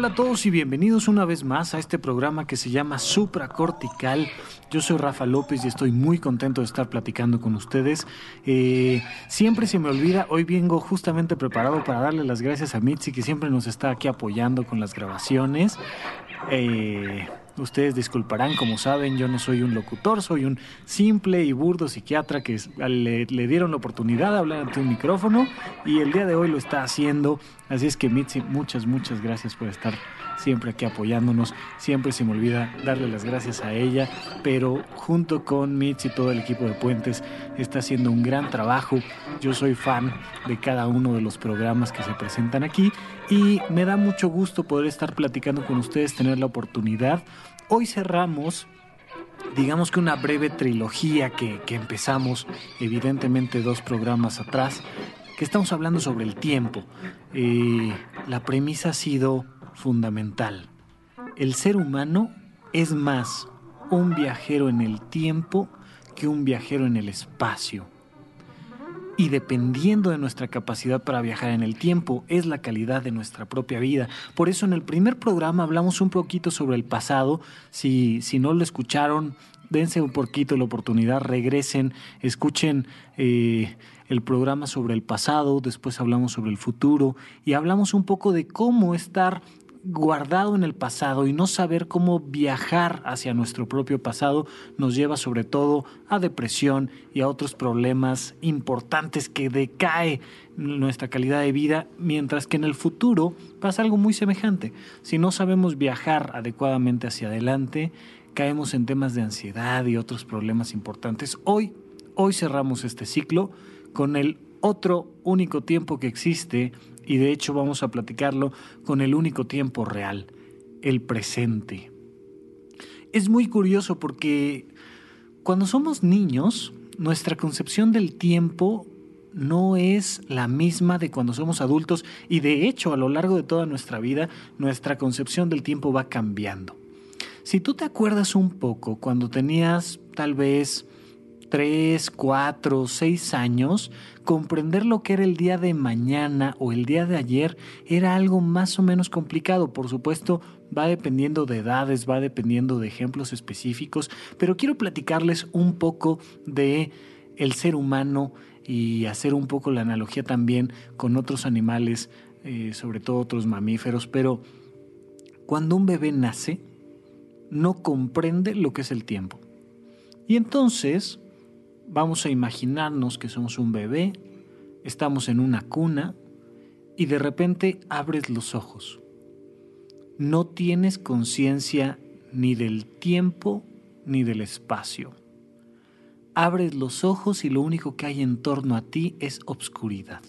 Hola a todos y bienvenidos una vez más a este programa que se llama Supracortical. Yo soy Rafa López y estoy muy contento de estar platicando con ustedes. Eh, siempre se me olvida, hoy vengo justamente preparado para darle las gracias a Mitzi que siempre nos está aquí apoyando con las grabaciones. Eh, Ustedes disculparán, como saben, yo no soy un locutor, soy un simple y burdo psiquiatra que le, dieron la oportunidad de hablar ante un micrófono y el día de hoy lo está haciendo. Así es que Mitzi, muchas, muchas gracias por estar siempre aquí apoyándonos. Siempre se me olvida darle las gracias a ella, pero junto con Mitzi y todo el equipo de Puentes está haciendo un gran trabajo. Yo soy fan de cada uno de los programas que se presentan aquí y me da mucho gusto poder estar platicando con ustedes, tener la oportunidad. Hoy cerramos digamos que una breve trilogía que, empezamos, evidentemente dos programas atrás, que estamos hablando sobre el tiempo. Eh, la premisa ha sido fundamental. El ser humano es más un viajero en el tiempo que un viajero en el espacio. Y dependiendo de nuestra capacidad para viajar en el tiempo, es la calidad de nuestra propia vida. Por eso en el primer programa hablamos un poquito sobre el pasado. Si, si no lo escucharon, dense un poquito la oportunidad, regresen, escuchen eh, el programa sobre el pasado, después hablamos sobre el futuro y hablamos un poco de cómo estar guardado en el pasado y no saber cómo viajar hacia nuestro propio pasado nos lleva sobre todo a depresión y a otros problemas importantes que decae nuestra calidad de vida, mientras que en el futuro pasa algo muy semejante. Si no sabemos viajar adecuadamente hacia adelante, caemos en temas de ansiedad y otros problemas importantes. Hoy, hoy cerramos este ciclo con el otro único tiempo que existe y de hecho vamos a platicarlo con el único tiempo real, el presente. Es muy curioso porque cuando somos niños, nuestra concepción del tiempo no es la misma de cuando somos adultos y de hecho a lo largo de toda nuestra vida nuestra concepción del tiempo va cambiando. Si tú te acuerdas un poco cuando tenías tal vez 3, 4, 6 años, comprender lo que era el día de mañana o el día de ayer era algo más o menos complicado. Por supuesto, va dependiendo de edades, va dependiendo de ejemplos específicos, pero quiero platicarles un poco de el ser humano y hacer un poco la analogía también con otros animales, eh, sobre todo otros mamíferos, pero cuando un bebé nace, no comprende lo que es el tiempo. Y entonces vamos a imaginarnos que somos un bebé, estamos en una cuna y de repente abres los ojos. No tienes conciencia ni del tiempo ni del espacio. Abres los ojos y lo único que hay en torno a ti es obscuridad.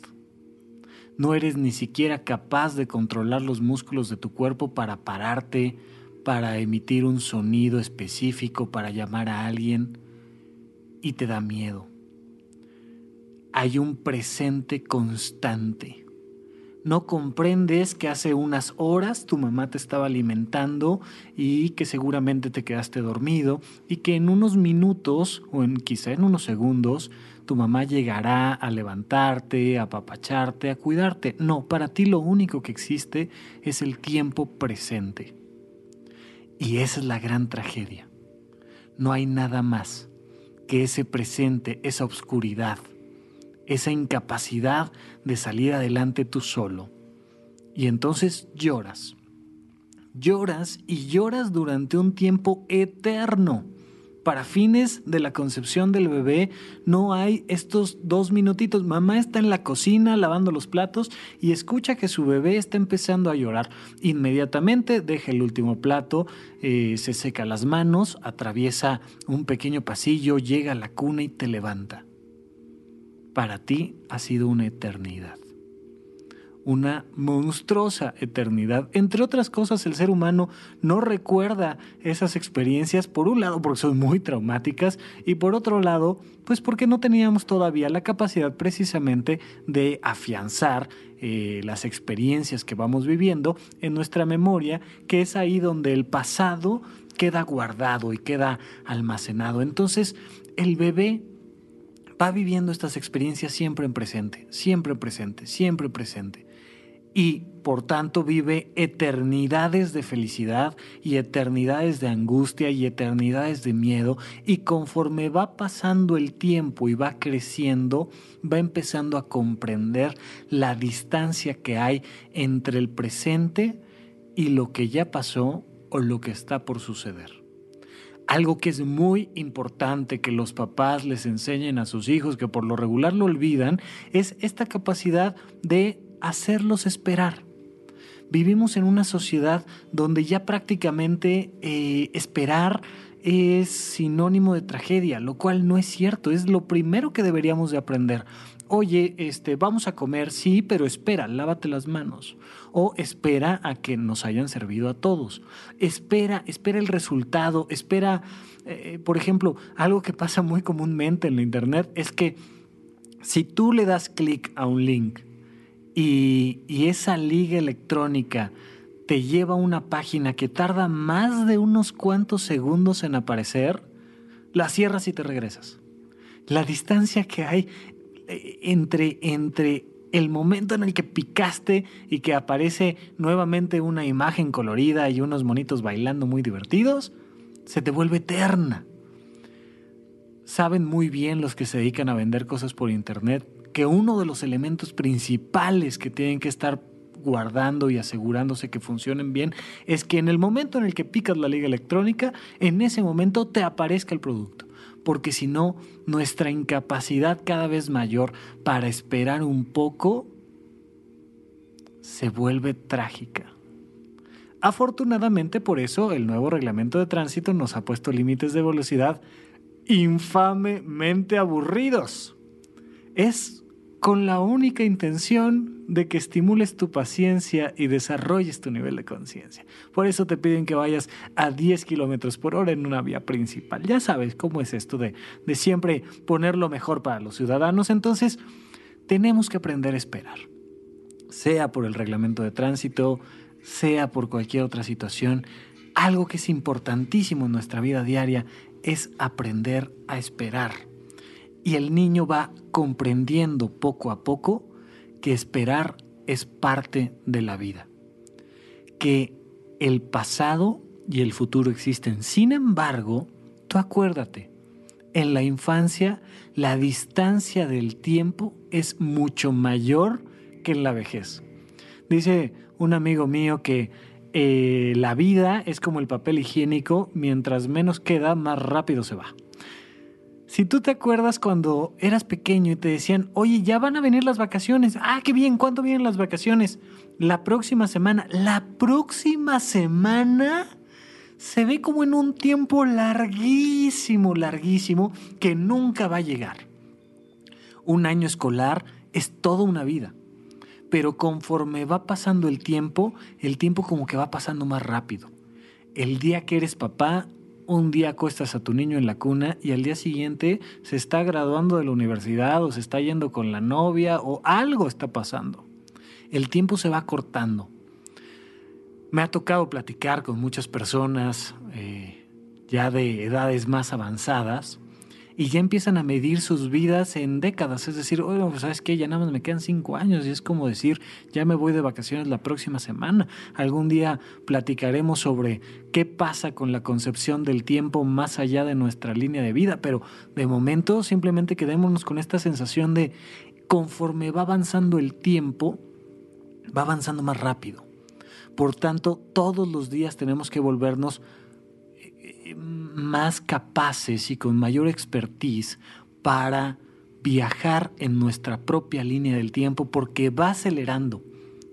No eres ni siquiera capaz de controlar los músculos de tu cuerpo para pararte, para emitir un sonido específico, para llamar a alguien y te da miedo. Hay un presente constante. No comprendes que hace unas horas tu mamá te estaba alimentando y que seguramente te quedaste dormido y que en unos minutos o en quizá en unos segundos tu mamá llegará a levantarte, a apapacharte, a cuidarte. No, para ti lo único que existe es el tiempo presente. Y esa es la gran tragedia. No hay nada más que ese presente, esa oscuridad, esa incapacidad de salir adelante tú solo. Y entonces lloras. Lloras y lloras durante un tiempo eterno para fines de la concepción del bebé no hay estos dos minutitos. Mamá está en la cocina lavando los platos y escucha que su bebé está empezando a llorar. Inmediatamente deja el último plato, eh, se seca las manos, atraviesa un pequeño pasillo, llega a la cuna y te levanta. Para ti ha sido una eternidad. Una monstruosa eternidad. Entre otras cosas, el ser humano no recuerda esas experiencias, por un lado porque son muy traumáticas y por otro lado, pues porque no teníamos todavía la capacidad precisamente de afianzar eh, las experiencias que vamos viviendo en nuestra memoria, que es ahí donde el pasado queda guardado y queda almacenado. Entonces, el bebé va viviendo estas experiencias siempre en presente, siempre presente, siempre presente y por tanto vive eternidades de felicidad y eternidades de angustia y eternidades de miedo y conforme va pasando el tiempo y va creciendo, va empezando a comprender la distancia que hay entre el presente y lo que ya pasó o lo que está por suceder. Algo que es muy importante que los papás les enseñen a sus hijos, que por lo regular lo olvidan, es esta capacidad de hacerlos esperar. Vivimos en una sociedad donde ya prácticamente eh, esperar es sinónimo de tragedia, lo cual no es cierto, es lo primero que deberíamos de aprender. Oye, este, vamos a comer, sí, pero espera, lávate las manos. O espera a que nos hayan servido a todos. Espera, espera el resultado, espera, eh, por ejemplo, algo que pasa muy comúnmente en la internet es que si tú le das clic a un link y, esa liga electrónica te lleva a una página que tarda más de unos cuantos segundos en aparecer, la cierras y te regresas. La distancia que hay eh, entre, entre el momento en el que picaste y que aparece nuevamente una imagen colorida y unos monitos bailando muy divertidos, se te vuelve eterna. Saben muy bien los que se dedican a vender cosas por internet que uno de los elementos principales que tienen que estar guardando y asegurándose que funcionen bien es que en el momento en el que picas la liga electrónica, en ese momento te aparezca el producto. Porque si no, nuestra incapacidad cada vez mayor para esperar un poco se vuelve trágica. Afortunadamente por eso el nuevo reglamento de tránsito nos ha puesto límites de velocidad infamemente aburridos. Es con la única intención de que estimules tu paciencia y desarrolles tu nivel de conciencia. Por eso te piden que vayas a 10 kilómetros por hora en una vía principal. Ya sabes cómo es esto de, de siempre poner lo mejor para los ciudadanos. Entonces, tenemos que aprender a esperar. Sea por el reglamento de tránsito, sea por cualquier otra situación, algo que es importantísimo en nuestra vida diaria es aprender a esperar y el niño va comprendiendo poco a poco que esperar es parte de la vida, que el pasado y el futuro existen. Sin embargo, tú acuérdate, en la infancia la distancia del tiempo es mucho mayor que en la vejez. Dice un amigo mío que eh, la vida es como el papel higiénico, mientras menos queda, más rápido se va. Si tú te acuerdas cuando eras pequeño y te decían, oye, ya van a venir las vacaciones. Ah, qué bien, ¿cuándo vienen las vacaciones? La próxima semana. La próxima semana se ve como en un tiempo larguísimo, larguísimo, que nunca va a llegar. Un año escolar es toda una vida. Pero conforme va pasando el tiempo, el tiempo como que va pasando más rápido. El día que eres papá, un día acuestas a tu niño en la cuna y al día siguiente se está graduando de la universidad o se está yendo con la novia o algo está pasando. El tiempo se va cortando. Me ha tocado platicar con muchas personas eh, ya de edades más avanzadas y ya empiezan a medir sus vidas en décadas. Es decir, oye, pues sabes qué, ya nada más me quedan cinco años y es como decir, ya me voy de vacaciones la próxima semana. Algún día platicaremos sobre qué pasa con la concepción del tiempo más allá de nuestra línea de vida, pero de momento simplemente quedémonos con esta sensación de conforme va avanzando el tiempo, va avanzando más rápido. Por tanto, todos los días tenemos que volvernos más capaces y con mayor expertise para viajar en nuestra propia línea del tiempo porque va acelerando.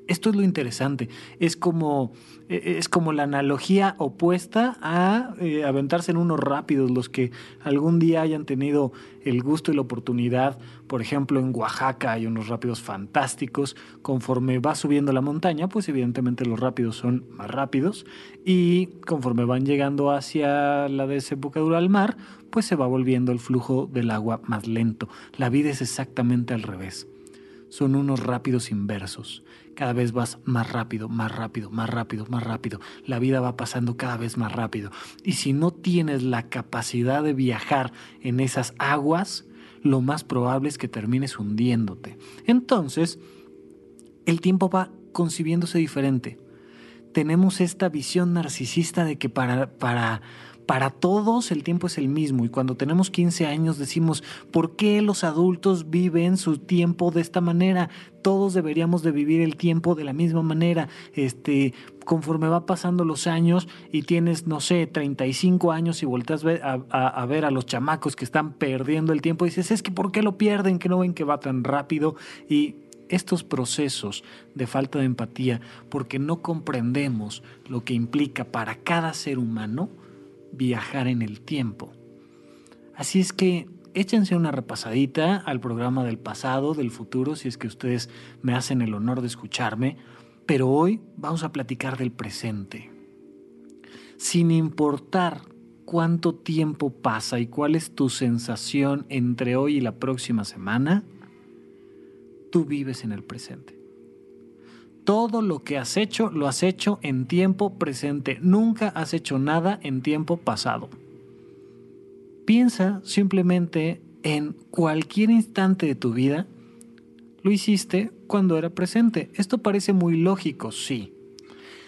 Esto es lo interesante. Es como, e, es como la analogía opuesta a eh, aventarse en unos rápidos, los que algún día hayan tenido el gusto y la oportunidad. Por ejemplo, en Oaxaca hay unos rápidos fantásticos. Conforme va subiendo la montaña, pues evidentemente los rápidos son más rápidos. Y conforme van llegando hacia la desembocadura al mar, pues se va volviendo el flujo del agua más lento. La vida es exactamente al revés. Son unos rápidos inversos. Cada vez vas más rápido, más rápido, más rápido, más rápido. La vida va pasando cada vez más rápido. Y si no tienes la capacidad de viajar en esas aguas, lo más probable es que termines hundiéndote. Entonces, el tiempo va concibiéndose diferente. Tenemos esta visión narcisista de que para, para para todos el tiempo es el mismo y cuando tenemos 15 años decimos, ¿por qué los adultos viven su tiempo de esta manera? Todos deberíamos de vivir el tiempo de la misma manera. Este, conforme va pasando los años y tienes, no sé, 35 años y volteas a, ver a los chamacos que están perdiendo el tiempo, dices, es que ¿por qué lo pierden? Que no ven que va tan rápido y estos procesos de falta de empatía, porque no comprendemos lo que implica para cada ser humano, viajar en el tiempo. Así es que échense una repasadita al programa del pasado, del futuro, si es que ustedes me hacen el honor de escucharme, pero hoy vamos a platicar del presente. Sin importar cuánto tiempo pasa y cuál es tu sensación entre hoy y la próxima semana, tú vives en el presente. Todo lo que has hecho lo has hecho en tiempo presente. Nunca has hecho nada en tiempo pasado. Piensa simplemente en cualquier instante de tu vida. Lo hiciste cuando era presente. Esto parece muy lógico, sí.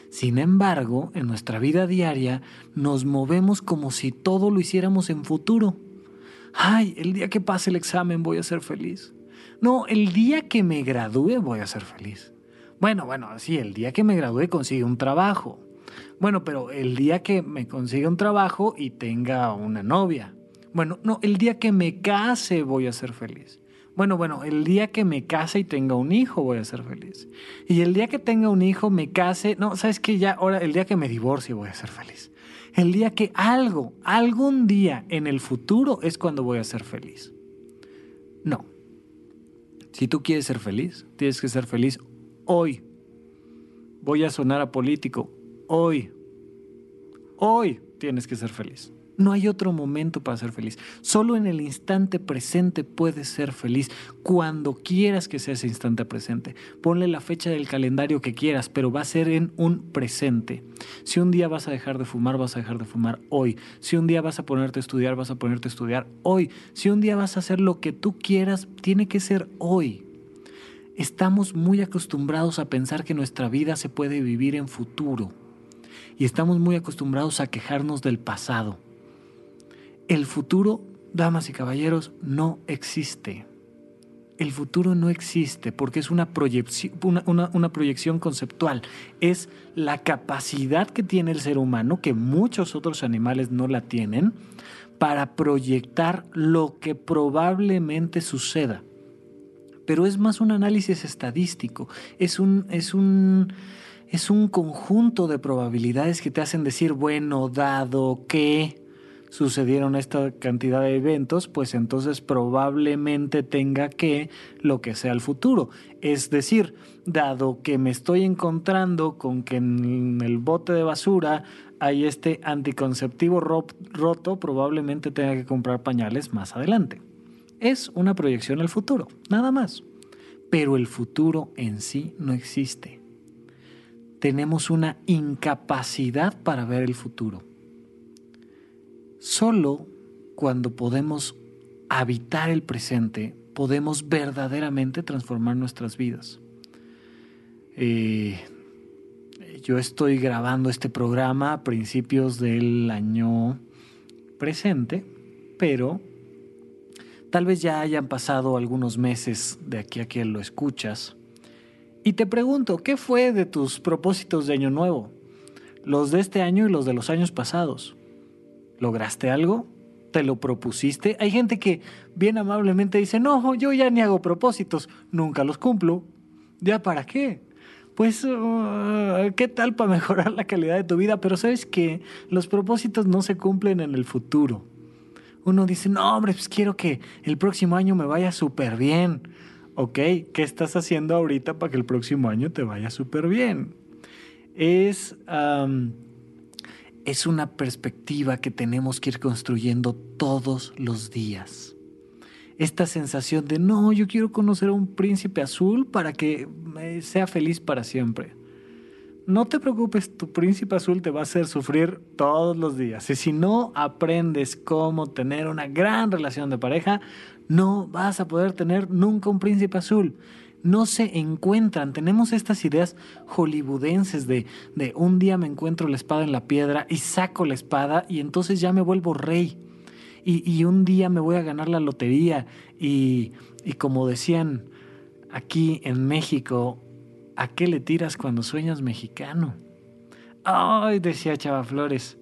Sin embargo, en nuestra vida diaria nos movemos como si todo lo hiciéramos en futuro. Ay, el día que pase el examen voy a ser feliz. No, el día que me gradúe voy a ser feliz. Bueno, bueno, sí, el día que me gradué consigue un trabajo. Bueno, pero el día que me consiga un trabajo y tenga una novia. Bueno, no, el día que me case voy a ser feliz. Bueno, bueno, el día que me case y tenga un hijo voy a ser feliz. Y el día que tenga un hijo, me case, no, sabes que ya ahora el día que me divorcie voy a ser feliz. El día que algo, algún día en el futuro es cuando voy a ser feliz. No. Si tú quieres ser feliz, tienes que ser feliz hoy. Voy a sonar a político. Hoy. Hoy tienes que ser feliz. No hay otro momento para ser feliz. Solo en el instante presente puedes ser feliz. Cuando quieras que sea ese instante presente. Ponle la fecha del calendario que quieras, pero va a ser en un presente. Si un día vas a dejar de fumar, vas a dejar de fumar hoy. Si un día vas a ponerte a estudiar, vas a ponerte a estudiar hoy. Si un día vas a hacer lo que tú quieras, tiene que ser hoy. Estamos muy acostumbrados a pensar que nuestra vida se puede vivir en futuro y estamos muy acostumbrados a quejarnos del pasado. El futuro, damas y caballeros, no existe. El futuro no existe porque es una proyección, conceptual. Es la capacidad que tiene el ser humano, que muchos otros animales no la tienen, para proyectar lo que probablemente suceda pero es más un análisis estadístico, es un, es un, es un conjunto de probabilidades que te hacen decir, bueno, dado que sucedieron esta cantidad de eventos, pues entonces probablemente tenga que lo que sea el futuro. Es decir, dado que me estoy encontrando con que en el bote de basura hay este anticonceptivo roto, probablemente tenga que comprar pañales más adelante es una proyección al futuro, nada más. Pero el futuro en sí no existe. Tenemos una incapacidad para ver el futuro. Solo cuando podemos habitar el presente, podemos verdaderamente transformar nuestras vidas. Eh, yo estoy grabando este programa a principios del año presente, pero Tal vez ya hayan pasado algunos meses de aquí a que lo escuchas. Y te pregunto, ¿qué fue de tus propósitos de año nuevo? Los de este año y los de los años pasados. ¿Lograste algo? ¿Te lo propusiste? Hay gente que bien amablemente dice, no, yo ya ni hago propósitos, nunca los cumplo. ¿Ya para qué? pues, uh, ¿qué tal para mejorar la calidad de tu vida? Pero sabes que los propósitos no se cumplen en el futuro. Uno dice, no, hombre, pues quiero que el próximo año me vaya súper bien. Ok, ¿qué estás haciendo ahorita para que el próximo año te vaya súper bien? Es, es una perspectiva que tenemos que ir construyendo todos los días. Esta sensación de, no, yo quiero conocer a un príncipe azul para que sea feliz para siempre. No te preocupes, tu príncipe azul te va a hacer sufrir todos los días. Y si no aprendes cómo tener una gran relación de pareja, no vas a poder tener nunca un príncipe azul no se encuentran. Tenemos estas ideas hollywoodenses de, de un día me encuentro la espada en la piedra y saco la espada y entonces ya me vuelvo rey. Y, un día me voy a ganar la lotería. Y, y como decían aquí en México, ¿a qué le tiras cuando sueñas mexicano? Ay, decía Chava Flores,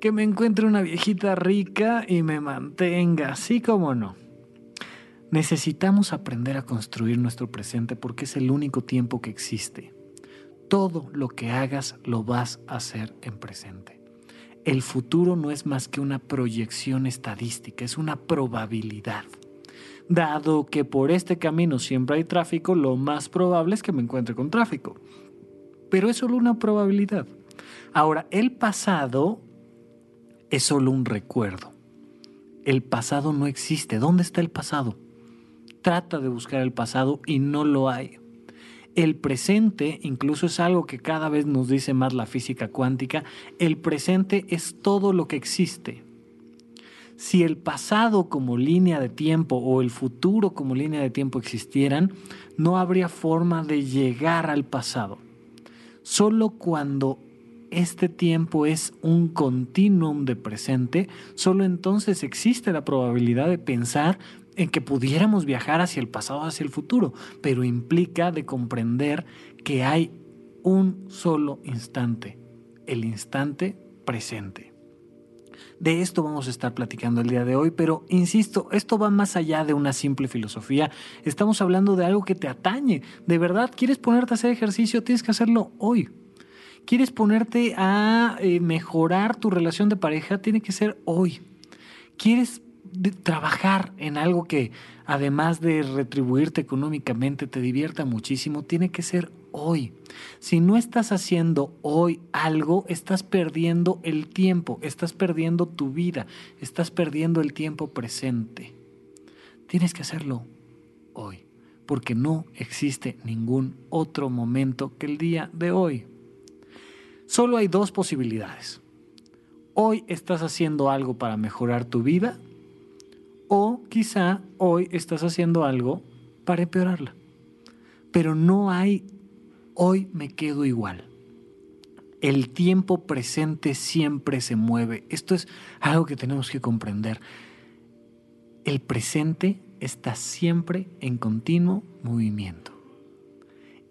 que me encuentre una viejita rica y me mantenga, así como no. Necesitamos aprender a construir nuestro presente porque es el único tiempo que existe. Todo lo que hagas lo vas a hacer en presente. El futuro no es más que una proyección estadística, es una probabilidad. Dado que por este camino siempre hay tráfico, lo más probable es que me encuentre con tráfico. Pero es solo una probabilidad. Ahora, el pasado es solo un recuerdo. El pasado no existe. ¿Dónde está el pasado? trata de buscar el pasado y no lo hay. El presente incluso es algo que cada vez nos dice más la física cuántica. El presente es todo lo que existe. Si el pasado como línea de tiempo o el futuro como línea de tiempo existieran, no habría forma de llegar al pasado. Solo cuando este tiempo es un continuum de presente, solo entonces existe la probabilidad de pensar en que pudiéramos viajar hacia el pasado, hacia el futuro, pero implica de comprender que hay un solo instante, el instante presente. De esto vamos a estar platicando el día de hoy, pero insisto, esto va más allá de una simple filosofía. Estamos hablando de algo que te atañe. De verdad, ¿quieres ponerte a hacer ejercicio? Tienes que hacerlo hoy. ¿Quieres ponerte a eh, mejorar tu relación de pareja? Tiene que ser hoy. ¿Quieres trabajar en algo que además de retribuirte económicamente te divierta muchísimo, tiene que ser hoy. Si no estás haciendo hoy algo, estás perdiendo el tiempo, estás perdiendo tu vida, estás perdiendo el tiempo presente. Tienes que hacerlo hoy, porque no existe ningún otro momento que el día de hoy. Solo hay dos posibilidades. Hoy estás haciendo algo para mejorar tu vida o quizá hoy estás haciendo algo para empeorarla. Pero no hay hoy me quedo igual. El tiempo presente siempre se mueve. Esto es algo que tenemos que comprender. El presente está siempre en continuo movimiento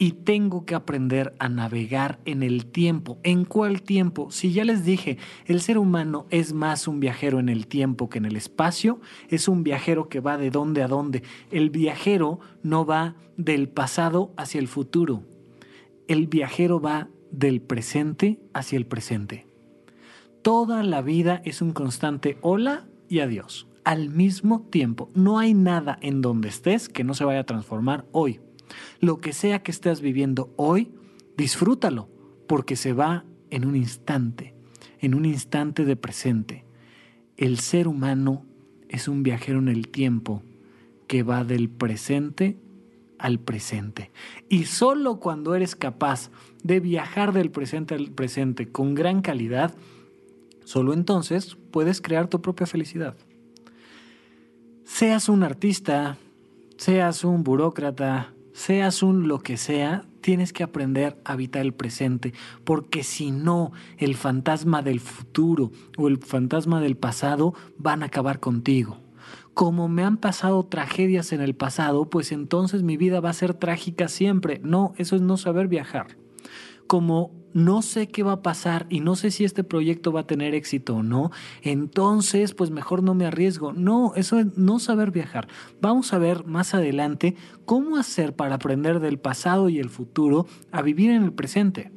y tengo que aprender a navegar en el tiempo. ¿En cuál tiempo? Si ya les dije, el ser humano es más un viajero en el tiempo que en el espacio, es un viajero que va de dónde a dónde. El viajero no va del pasado hacia el futuro. El viajero va del presente hacia el presente. Toda la vida es un constante hola y adiós. Al mismo tiempo, no hay nada en donde estés que no se vaya a transformar hoy. Lo que sea que estés viviendo hoy, disfrútalo, porque se va en un instante, en un instante de presente. El ser humano es un viajero en el tiempo que va del presente al presente. Y solo cuando eres capaz de viajar del presente al presente con gran calidad, solo entonces puedes crear tu propia felicidad. Seas un artista, seas un burócrata, seas un lo que sea, tienes que aprender a habitar el presente, porque si no, el fantasma del futuro o el fantasma del pasado van a acabar contigo. Como me han pasado tragedias en el pasado, pues entonces mi vida va a ser trágica siempre. No, eso es no saber viajar. Como no sé qué va a pasar y no sé si este proyecto va a tener éxito o no, entonces pues mejor no me arriesgo. No, eso es no saber viajar. Vamos a ver más adelante cómo hacer para aprender del pasado y el futuro a vivir en el presente.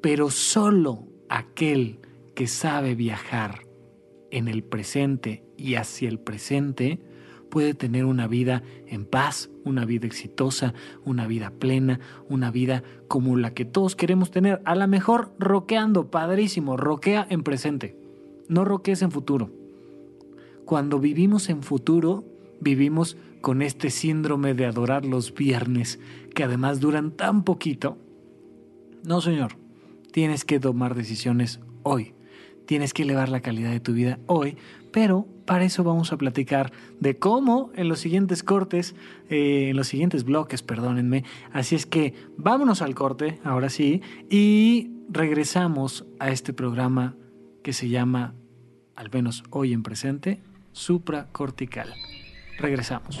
Pero solo aquel que sabe viajar en el presente y hacia el presente, puede tener una vida en paz, una vida exitosa, una vida plena, una vida como la que todos queremos tener. A lo mejor roqueando, padrísimo, roquea en presente, no roquees en futuro. Cuando vivimos en futuro, vivimos con este síndrome de adorar los viernes, que además duran tan poquito. No, señor, tienes que tomar decisiones hoy. Tienes que elevar la calidad de tu vida hoy, pero para eso vamos a platicar de cómo en los siguientes cortes, eh, en los siguientes bloques, perdónenme. Así es que vámonos al corte, ahora sí, y regresamos a este programa que se llama, al menos hoy en presente, supracortical. Regresamos.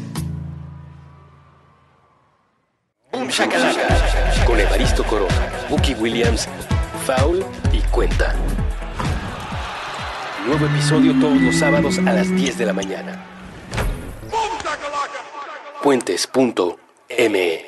Con Evaristo Corona, Bucky Williams, Foul y Cuenta. Nuevo episodio todos los sábados a las 10 de la mañana. Puentes.me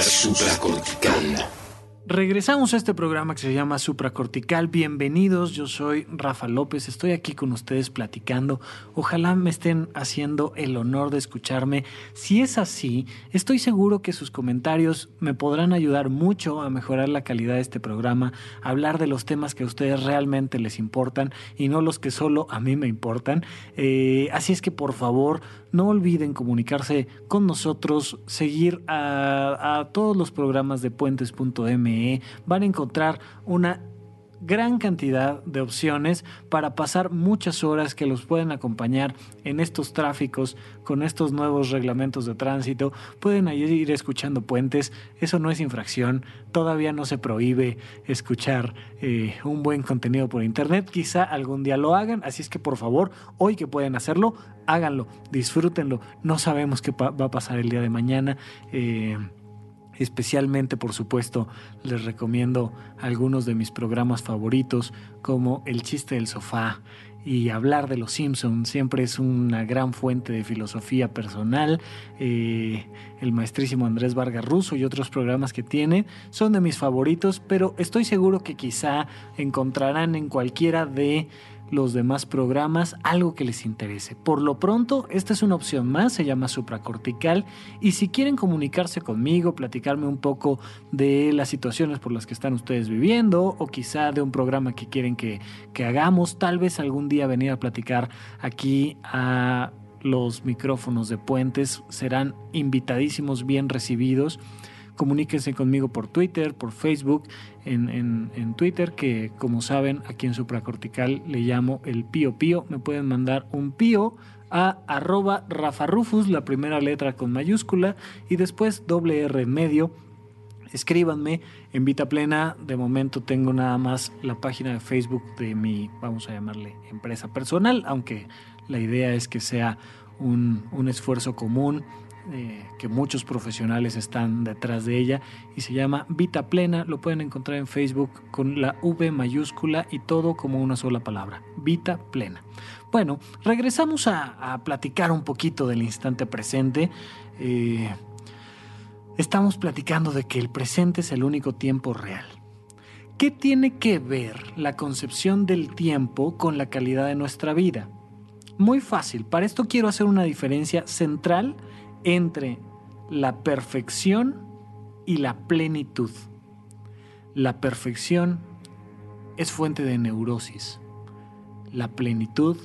Supracortical. Regresamos a este programa que se llama Supracortical. Bienvenidos, yo soy Rafa López, estoy aquí con ustedes platicando. Ojalá me estén haciendo el honor de escucharme. Si es así, estoy seguro que sus comentarios me podrán ayudar mucho a mejorar la calidad de este programa, a hablar de los temas que a ustedes realmente les importan y no los que solo a mí me importan. Eh, así es que por favor, no olviden comunicarse con nosotros, seguir a, todos los programas de puentes.m van a encontrar una gran cantidad de opciones para pasar muchas horas que los pueden acompañar en estos tráficos con estos nuevos reglamentos de tránsito. Pueden ir escuchando puentes, eso no es infracción, todavía no se prohíbe escuchar eh, un buen contenido por internet, quizá algún día lo hagan, así es que por favor, hoy que pueden hacerlo, háganlo, disfrútenlo, no sabemos qué va a pasar el día de mañana. Eh, Especialmente, por supuesto, les recomiendo algunos de mis programas favoritos como El chiste del sofá y hablar de los Simpsons. Siempre es una gran fuente de filosofía personal. Eh, el maestrísimo Andrés Vargas Russo y otros programas que tiene son de mis favoritos, pero estoy seguro que quizá encontrarán en cualquiera de los demás programas algo que les interese. Por lo pronto, esta es una opción más, se llama supracortical y si quieren comunicarse conmigo, platicarme un poco de las situaciones por las que están ustedes viviendo o quizá de un programa que quieren que, que hagamos, tal vez algún día venir a platicar aquí a los micrófonos de puentes, serán invitadísimos, bien recibidos comuníquense conmigo por Twitter, por Facebook, en, Twitter, que como saben, aquí en supracortical le llamo el pío pío. Me pueden mandar un pío a arroba rafarufus, la primera letra con mayúscula, y después doble R medio escríbanme en Vita Plena. De momento tengo nada más la página de Facebook de mi, vamos a llamarle, empresa personal, aunque la idea es que sea un, esfuerzo común, eh, que muchos profesionales están detrás de ella y se llama Vita Plena. Lo pueden encontrar en Facebook con la V mayúscula y todo como una sola palabra, Vita Plena. Bueno, regresamos a, platicar un poquito del instante presente. Eh, Estamos platicando de que el presente es el único tiempo real. ¿Qué tiene que ver la concepción del tiempo con la calidad de nuestra vida? Muy fácil, para esto quiero hacer una diferencia central entre la perfección y la plenitud. La perfección es fuente de neurosis. La plenitud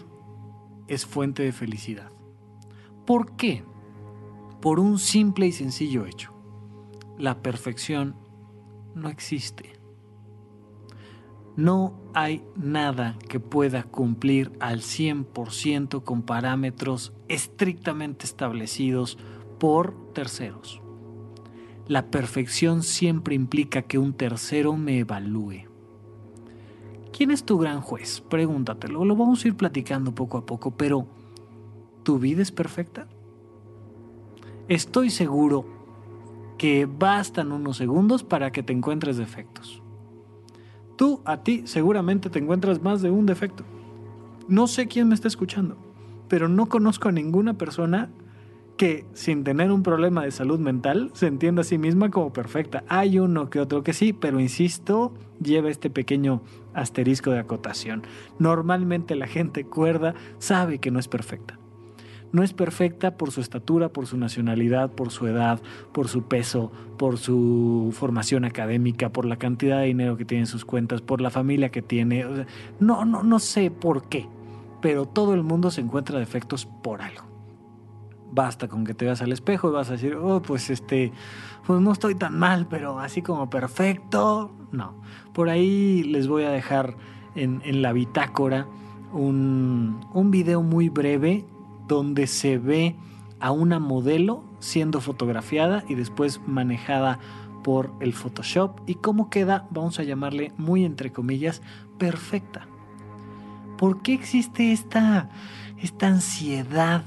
es fuente de felicidad. ¿Por qué? Por un simple y sencillo hecho la perfección no existe. No hay nada que pueda cumplir al 100% con parámetros estrictamente establecidos por terceros. La perfección siempre implica que un tercero me evalúe. ¿Quién es tu gran juez? Pregúntatelo. Lo vamos a ir platicando poco a poco, pero ¿tu vida es perfecta? Estoy seguro que bastan unos segundos para que te encuentres defectos. Tú a ti seguramente te encuentras más de un defecto. No sé quién me está escuchando, pero no conozco a ninguna persona que sin tener un problema de salud mental se entienda a sí misma como perfecta. Hay uno que otro que sí, pero insisto, lleva este pequeño asterisco de acotación. Normalmente la gente cuerda sabe que no es perfecta no es perfecta por su estatura, por su nacionalidad, por su edad, por su peso, por su formación académica, por la cantidad de dinero que tiene en sus cuentas, por la familia que tiene. No, no, no sé por qué, pero todo el mundo se encuentra defectos por algo. Basta con que te veas al espejo y vas a decir, oh, pues este, pues no estoy tan mal, pero así como perfecto, no. Por ahí les voy a dejar en, la bitácora un, un video muy breve donde se ve a una modelo siendo fotografiada y después manejada por el Photoshop y cómo queda, vamos a llamarle muy entre comillas, perfecta. ¿Por qué existe esta, esta ansiedad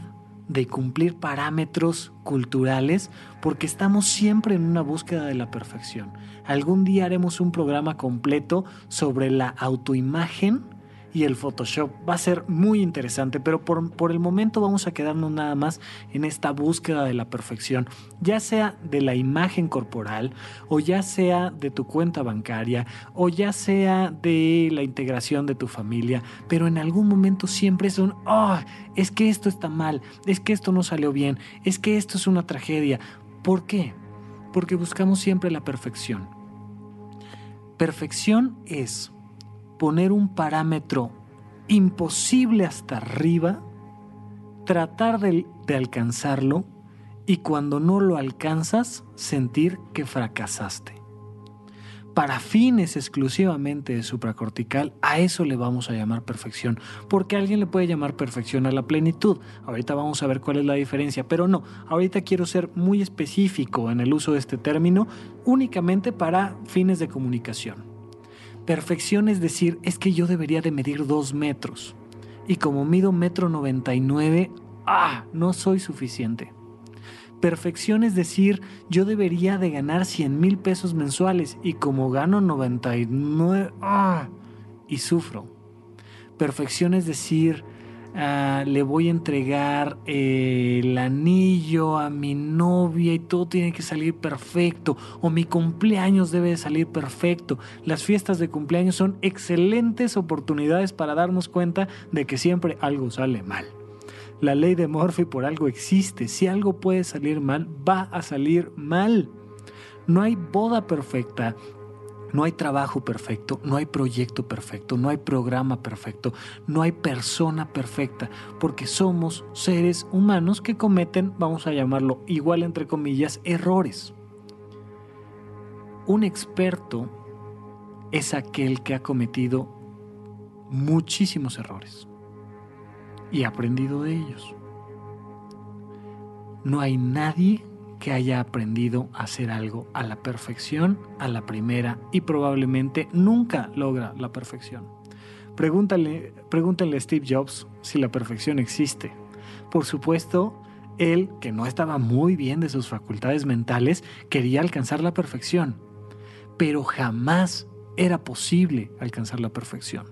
de cumplir parámetros culturales? Porque estamos siempre en una búsqueda de la perfección. Algún día haremos un programa completo sobre la autoimagen y el Photoshop. Va a ser muy interesante, pero por, por, el momento vamos a quedarnos nada más en esta búsqueda de la perfección, ya sea de la imagen corporal, o ya sea de tu cuenta bancaria, o ya sea de la integración de tu familia, pero en algún momento siempre es un, oh, es que esto está mal, es que esto no salió bien, es que esto es una tragedia. ¿Por qué? Porque buscamos siempre la perfección. Perfección es poner un parámetro imposible hasta arriba, tratar de, alcanzarlo y cuando no lo alcanzas, sentir que fracasaste. Para fines exclusivamente de supracortical, a eso le vamos a llamar perfección, porque alguien le puede llamar perfección a la plenitud. Ahorita vamos a ver cuál es la diferencia, pero no, ahorita quiero ser muy específico en el uso de este término únicamente para fines de comunicación. Perfección es decir, es que yo debería de medir dos metros. Y como mido metro 99, ¡ah! No soy suficiente. Perfección es decir, yo debería de ganar 100 mil pesos mensuales y como gano 99, ¡ah! Y sufro. Perfección es decir, Ah, le voy a entregar eh, el anillo a mi novia y todo tiene que salir perfecto, o mi cumpleaños debe de salir perfecto. Las fiestas de cumpleaños son excelentes oportunidades para darnos cuenta de que siempre algo sale mal. La ley de Murphy por algo existe. Si algo puede salir mal, va a salir mal. No hay boda perfecta, no hay trabajo perfecto, no hay proyecto perfecto, no hay programa perfecto, no hay persona perfecta, porque somos seres humanos que cometen, vamos a llamarlo igual entre comillas, errores. Un experto es aquel que ha cometido muchísimos errores y ha aprendido de ellos. No hay nadie que haya aprendido a hacer algo a la perfección, a la primera, y probablemente nunca logra la perfección. Pregúntale, pregúntale a Steve Jobs si la perfección existe. Por supuesto, él, que no estaba muy bien de sus facultades mentales, quería alcanzar la perfección, pero jamás era posible alcanzar la perfección.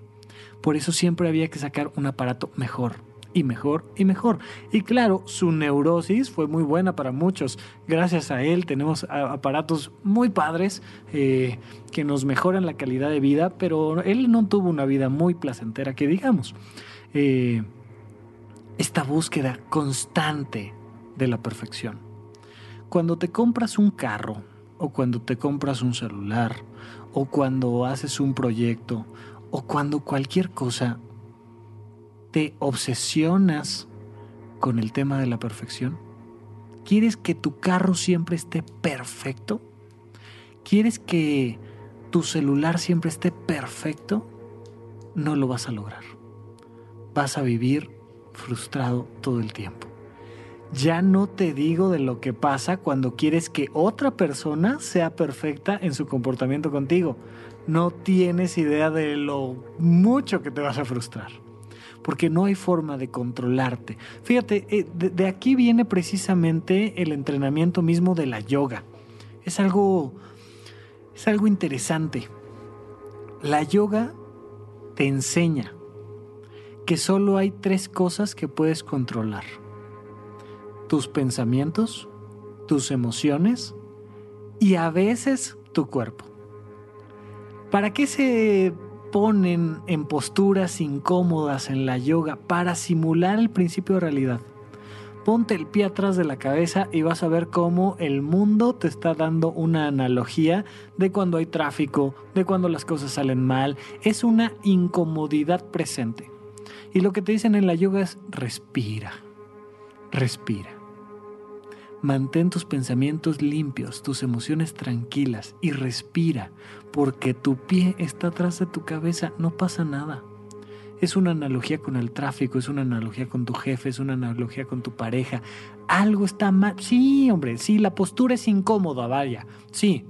Por eso siempre había que sacar un aparato mejor, y mejor y mejor. Y claro, su neurosis fue muy buena para muchos. Gracias a él tenemos aparatos muy padres eh, que nos mejoran la calidad de vida, pero él no tuvo una vida muy placentera, que digamos. Eh, esta búsqueda constante de la perfección. Cuando te compras un carro, o cuando te compras un celular, o cuando haces un proyecto, o cuando cualquier cosa obsesionas con el tema de la perfección? ¿Quieres que tu carro siempre esté perfecto? ¿Quieres que tu celular siempre esté perfecto? No lo vas a lograr. Vas a vivir frustrado todo el tiempo. Ya no te digo de lo que pasa cuando quieres que otra persona sea perfecta en su comportamiento contigo. No tienes idea de lo mucho que te vas a frustrar porque no hay forma de controlarte. Fíjate, eh, de, aquí viene precisamente el entrenamiento mismo de la yoga. Es algo, es algo interesante. La yoga te enseña que solo hay tres cosas que puedes controlar. Tus pensamientos, tus emociones y a veces tu cuerpo. ¿Para qué se ponen en posturas incómodas en la yoga para simular el principio de realidad. Ponte el pie atrás de la cabeza y vas a ver cómo el mundo te está dando una analogía de cuando hay tráfico, de cuando las cosas salen mal. Es una incomodidad presente. Y lo que te dicen en la yoga es respira, respira. Mantén tus pensamientos limpios, tus emociones tranquilas y respira, porque tu pie está atrás de tu cabeza, no pasa nada. Es una analogía con el tráfico, es una analogía con tu jefe, es una analogía con tu pareja. Algo está mal. Sí, hombre, sí, la postura es incómoda, vaya. Sí,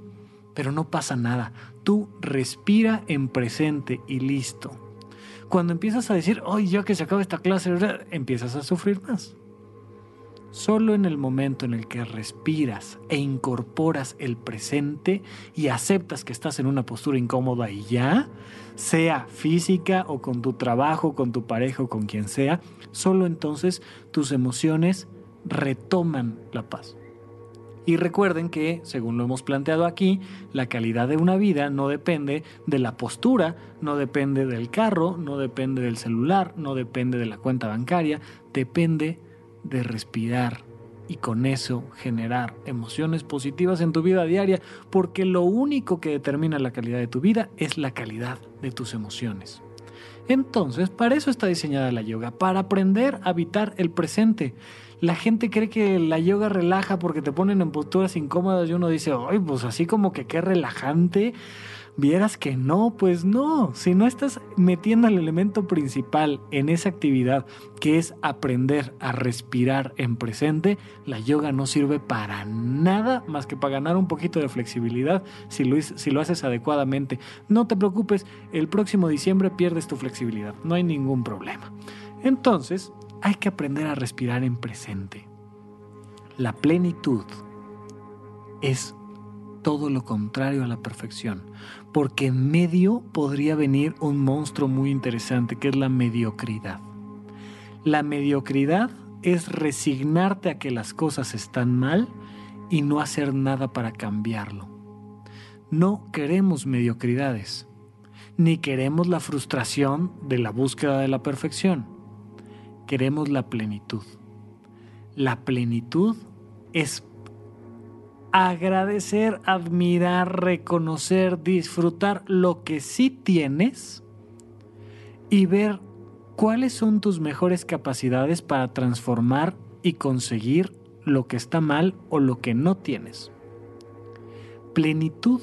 pero no pasa nada. Tú respira en presente y listo. Cuando empiezas a decir, hoy ya que se acaba esta clase, empiezas a sufrir más. Solo en el momento en el que respiras e incorporas el presente y aceptas que estás en una postura incómoda y ya, sea física o con tu trabajo, con tu pareja o con quien sea, solo entonces tus emociones retoman la paz. Y recuerden que, según lo hemos planteado aquí, la calidad de una vida no depende de la postura, no depende del carro, no depende del celular, no depende de la cuenta bancaria, depende de respirar y con eso generar emociones positivas en tu vida diaria, porque lo único que determina la calidad de tu vida es la calidad de tus emociones. Entonces, para eso está diseñada la yoga, para aprender a habitar el presente. La gente cree que la yoga relaja porque te ponen en posturas incómodas y uno dice, ay, pues así como que qué relajante vieras que no, pues no, si no estás metiendo el elemento principal en esa actividad, que es aprender a respirar en presente, la yoga no sirve para nada más que para ganar un poquito de flexibilidad si lo, si lo haces adecuadamente. No te preocupes, el próximo diciembre pierdes tu flexibilidad, no hay ningún problema. Entonces, hay que aprender a respirar en presente. La plenitud es todo lo contrario a la perfección, porque en medio podría venir un monstruo muy interesante que es la mediocridad. La mediocridad es resignarte a que las cosas están mal y no hacer nada para cambiarlo. No queremos mediocridades, ni queremos la frustración de la búsqueda de la perfección. Queremos la plenitud. La plenitud es agradecer, admirar, reconocer, disfrutar lo que sí tienes y ver cuáles son tus mejores capacidades para transformar y conseguir lo que está mal o lo que no tienes. Plenitud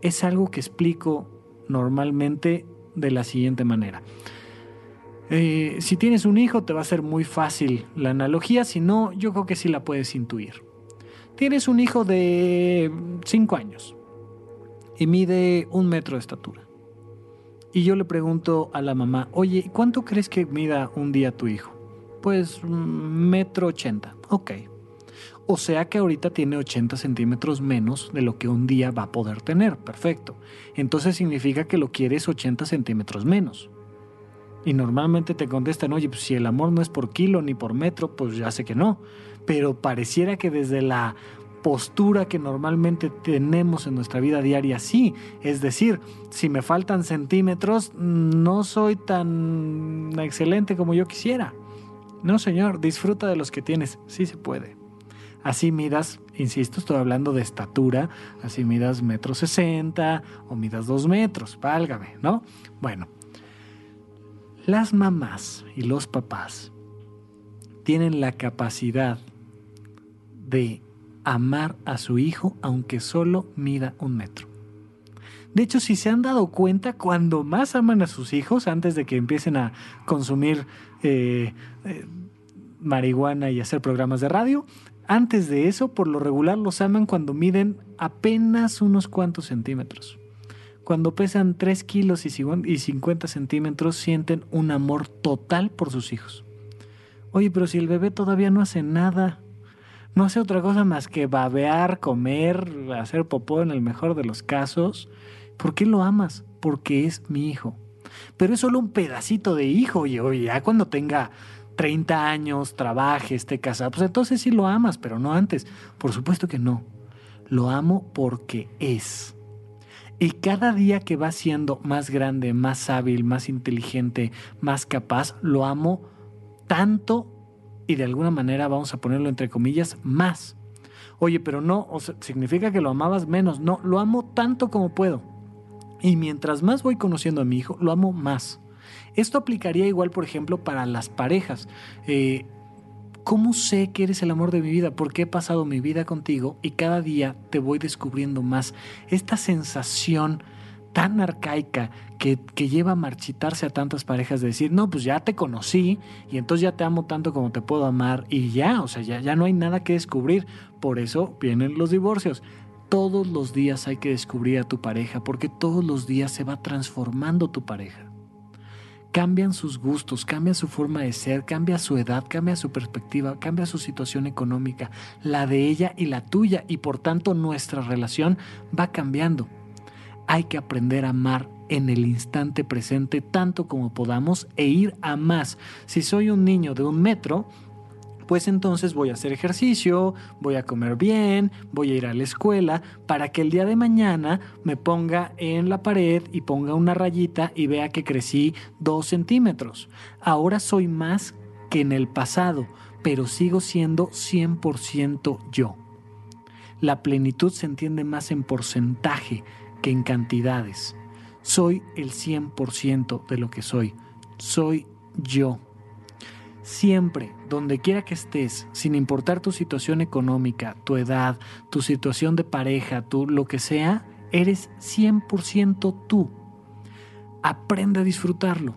es algo que explico normalmente de la siguiente manera. Eh, si tienes un hijo te va a ser muy fácil la analogía, si no, yo creo que sí la puedes intuir. Tienes un hijo de 5 años y mide un metro de estatura. Y yo le pregunto a la mamá, oye, ¿cuánto crees que mida un día tu hijo? Pues metro ochenta. Ok. O sea que ahorita tiene 80 centímetros menos de lo que un día va a poder tener. Perfecto. Entonces significa que lo quieres 80 centímetros menos. Y normalmente te contestan, oye, pues si el amor no es por kilo ni por metro, pues ya sé que no. Pero pareciera que desde la postura que normalmente tenemos en nuestra vida diaria, sí. Es decir, si me faltan centímetros, no soy tan excelente como yo quisiera. No, señor, disfruta de los que tienes. Sí se puede. Así midas, insisto, estoy hablando de estatura, así midas metro sesenta o midas dos metros, válgame, ¿no? Bueno, las mamás y los papás tienen la capacidad de amar a su hijo aunque solo mida un metro. De hecho, si se han dado cuenta, cuando más aman a sus hijos, antes de que empiecen a consumir eh, eh, marihuana y hacer programas de radio, antes de eso, por lo regular, los aman cuando miden apenas unos cuantos centímetros. Cuando pesan 3 kilos y 50 centímetros sienten un amor total por sus hijos. Oye, pero si el bebé todavía no hace nada, no hace otra cosa más que babear, comer, hacer popó en el mejor de los casos, ¿por qué lo amas? Porque es mi hijo. Pero es solo un pedacito de hijo y ya cuando tenga 30 años, trabaje, esté casado, pues entonces sí lo amas, pero no antes. Por supuesto que no. Lo amo porque es. Y cada día que va siendo más grande, más hábil, más inteligente, más capaz, lo amo tanto y de alguna manera vamos a ponerlo entre comillas, más. Oye, pero no, significa que lo amabas menos. No, lo amo tanto como puedo. Y mientras más voy conociendo a mi hijo, lo amo más. Esto aplicaría igual, por ejemplo, para las parejas. Eh, ¿Cómo sé que eres el amor de mi vida? Porque he pasado mi vida contigo y cada día te voy descubriendo más. Esta sensación tan arcaica que, lleva a marchitarse a tantas parejas de decir, no, pues ya te conocí y entonces ya te amo tanto como te puedo amar y ya, o sea, ya, ya no hay nada que descubrir. Por eso vienen los divorcios. Todos los días hay que descubrir a tu pareja porque todos los días se va transformando tu pareja cambian sus gustos, cambia su forma de ser, cambia su edad, cambia su perspectiva, cambia su situación económica, la de ella y la tuya, y por tanto nuestra relación va cambiando. Hay que aprender a amar en el instante presente tanto como podamos e ir a más. Si soy un niño de un metro, pues entonces voy a hacer ejercicio, voy a comer bien, voy a ir a la escuela, para que el día de mañana me ponga en la pared y ponga una rayita y vea que crecí dos centímetros. Ahora soy más que en el pasado, pero sigo siendo 100% yo. La plenitud se entiende más en porcentaje que en cantidades. Soy el 100% de lo que soy. Soy yo. Siempre, donde quiera que estés, sin importar tu situación económica, tu edad, tu situación de pareja, tú, lo que sea, eres 100% tú. Aprende a disfrutarlo.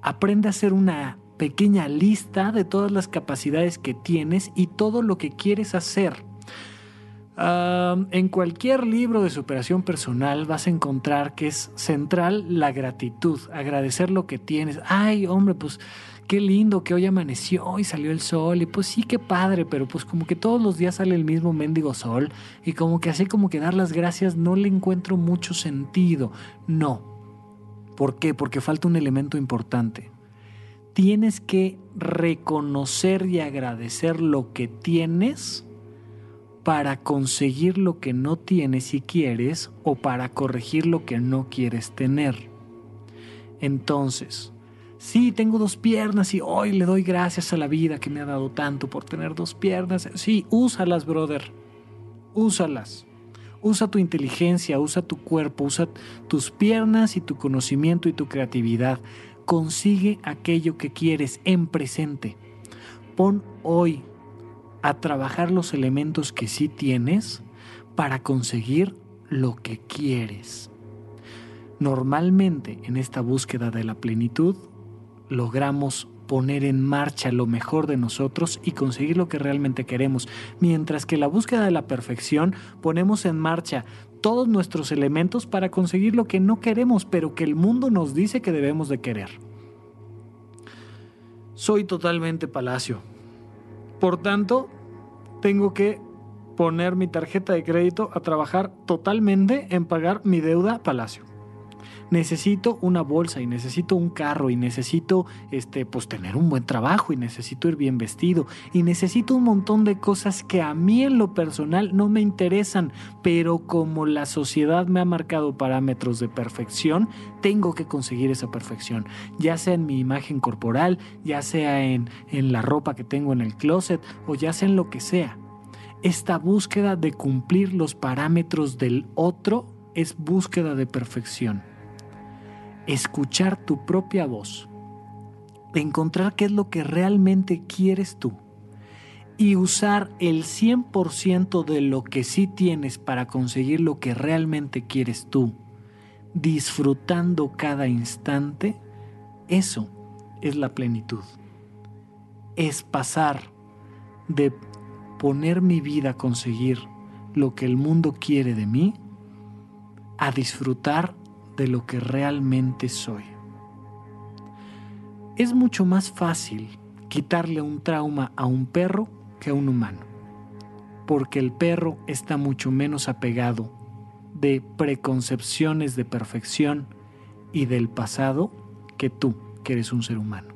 Aprende a hacer una pequeña lista de todas las capacidades que tienes y todo lo que quieres hacer. En cualquier libro de superación personal vas a encontrar que es central la gratitud, agradecer lo que tienes. Ay, hombre, pues qué lindo que hoy amaneció y salió el sol y pues sí, qué padre, pero pues como que todos los días sale el mismo mendigo sol y como que así como que dar las gracias no le encuentro mucho sentido. No. ¿Por qué? Porque falta un elemento importante. Tienes que reconocer y agradecer lo que tienes para conseguir lo que no tienes y quieres o para corregir lo que no quieres tener. Entonces, Sí, tengo dos piernas y hoy le doy gracias a la vida que me ha dado tanto por tener dos piernas. Sí, úsalas, brother. Úsalas. Usa tu inteligencia, usa tu cuerpo, usa tus piernas y tu conocimiento y tu creatividad. Consigue aquello que quieres en presente. Pon hoy a trabajar los elementos que sí tienes para conseguir lo que quieres. Normalmente en esta búsqueda de la plenitud logramos poner en marcha lo mejor de nosotros y conseguir lo que realmente queremos, mientras que la búsqueda de la perfección ponemos en marcha todos nuestros elementos para conseguir lo que no queremos, pero que el mundo nos dice que debemos de querer. Soy totalmente palacio. Por tanto, tengo que poner mi tarjeta de crédito a trabajar totalmente en pagar mi deuda palacio necesito una bolsa y necesito un carro y necesito este pues tener un buen trabajo y necesito ir bien vestido y necesito un montón de cosas que a mí en lo personal no me interesan, pero como la sociedad me ha marcado parámetros de perfección, tengo que conseguir esa perfección, ya sea en mi imagen corporal, ya sea en, en la ropa que tengo en el closet o ya sea en lo que sea. Esta búsqueda de cumplir los parámetros del otro es búsqueda de perfección escuchar tu propia voz, encontrar qué es lo que realmente quieres tú y usar el 100% de lo que sí tienes para conseguir lo que realmente quieres tú, disfrutando cada instante, eso es la plenitud. Es pasar de poner mi vida a conseguir lo que el mundo quiere de mí a disfrutar de lo que realmente soy. Es mucho más fácil quitarle un trauma a un perro que a un humano, porque el perro está mucho menos apegado de preconcepciones de perfección y del pasado que tú, que eres un ser humano.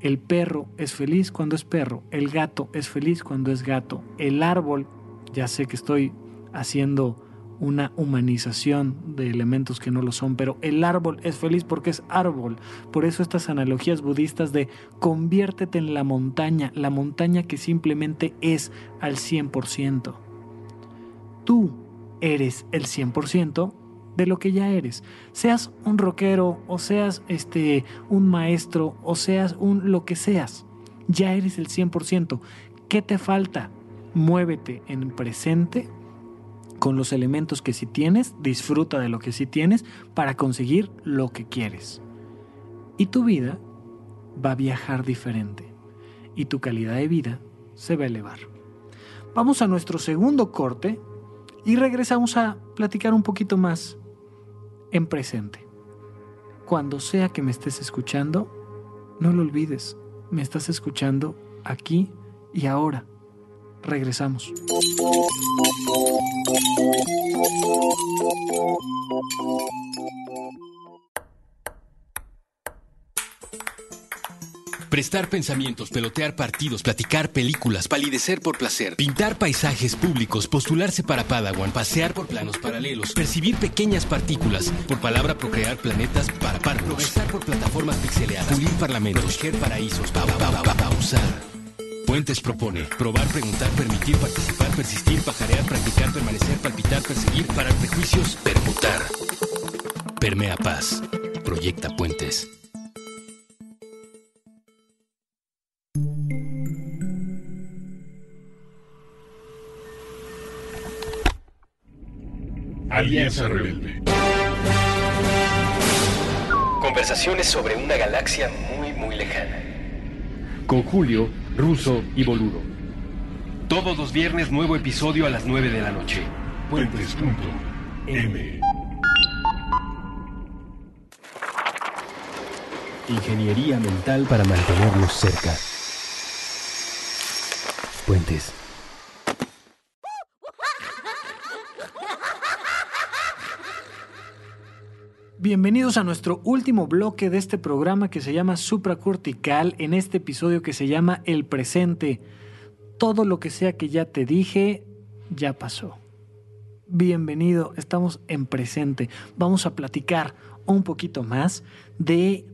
El perro es feliz cuando es perro, el gato es feliz cuando es gato, el árbol, ya sé que estoy haciendo una humanización de elementos que no lo son, pero el árbol es feliz porque es árbol. Por eso estas analogías budistas de conviértete en la montaña, la montaña que simplemente es al 100%. Tú eres el 100% de lo que ya eres. Seas un rockero o seas este un maestro o seas un lo que seas, ya eres el 100%. ¿Qué te falta? Muévete en presente con los elementos que sí tienes, disfruta de lo que sí tienes para conseguir lo que quieres. Y tu vida va a viajar diferente y tu calidad de vida se va a elevar. Vamos a nuestro segundo corte y regresamos a platicar un poquito más en presente. Cuando sea que me estés escuchando, no lo olvides, me estás escuchando aquí y ahora. Regresamos. Prestar pensamientos, pelotear partidos, platicar películas, palidecer por placer, pintar paisajes públicos, postularse para Padawan, pasear por planos paralelos, percibir pequeñas partículas, por palabra procrear planetas para par, progresar por plataformas pixeleadas, pulir parlamentos, proteger paraísos, pa, pausar. Puentes propone probar, preguntar, permitir, participar, persistir, pajarear, practicar, permanecer, palpitar, perseguir, parar prejuicios, permutar. Permea paz. Proyecta Puentes. Alianza Rebelde. Conversaciones sobre una galaxia muy, muy lejana. Con Julio Ruso y Boludo. Todos los viernes nuevo episodio a las 9 de la noche. Puentes.m. Ingeniería mental para mantenernos cerca. Puentes. Bienvenidos a nuestro último bloque de este programa que se llama Supracortical, en este episodio que se llama El Presente. Todo lo que sea que ya te dije, ya pasó. Bienvenido, estamos en presente. Vamos a platicar un poquito más de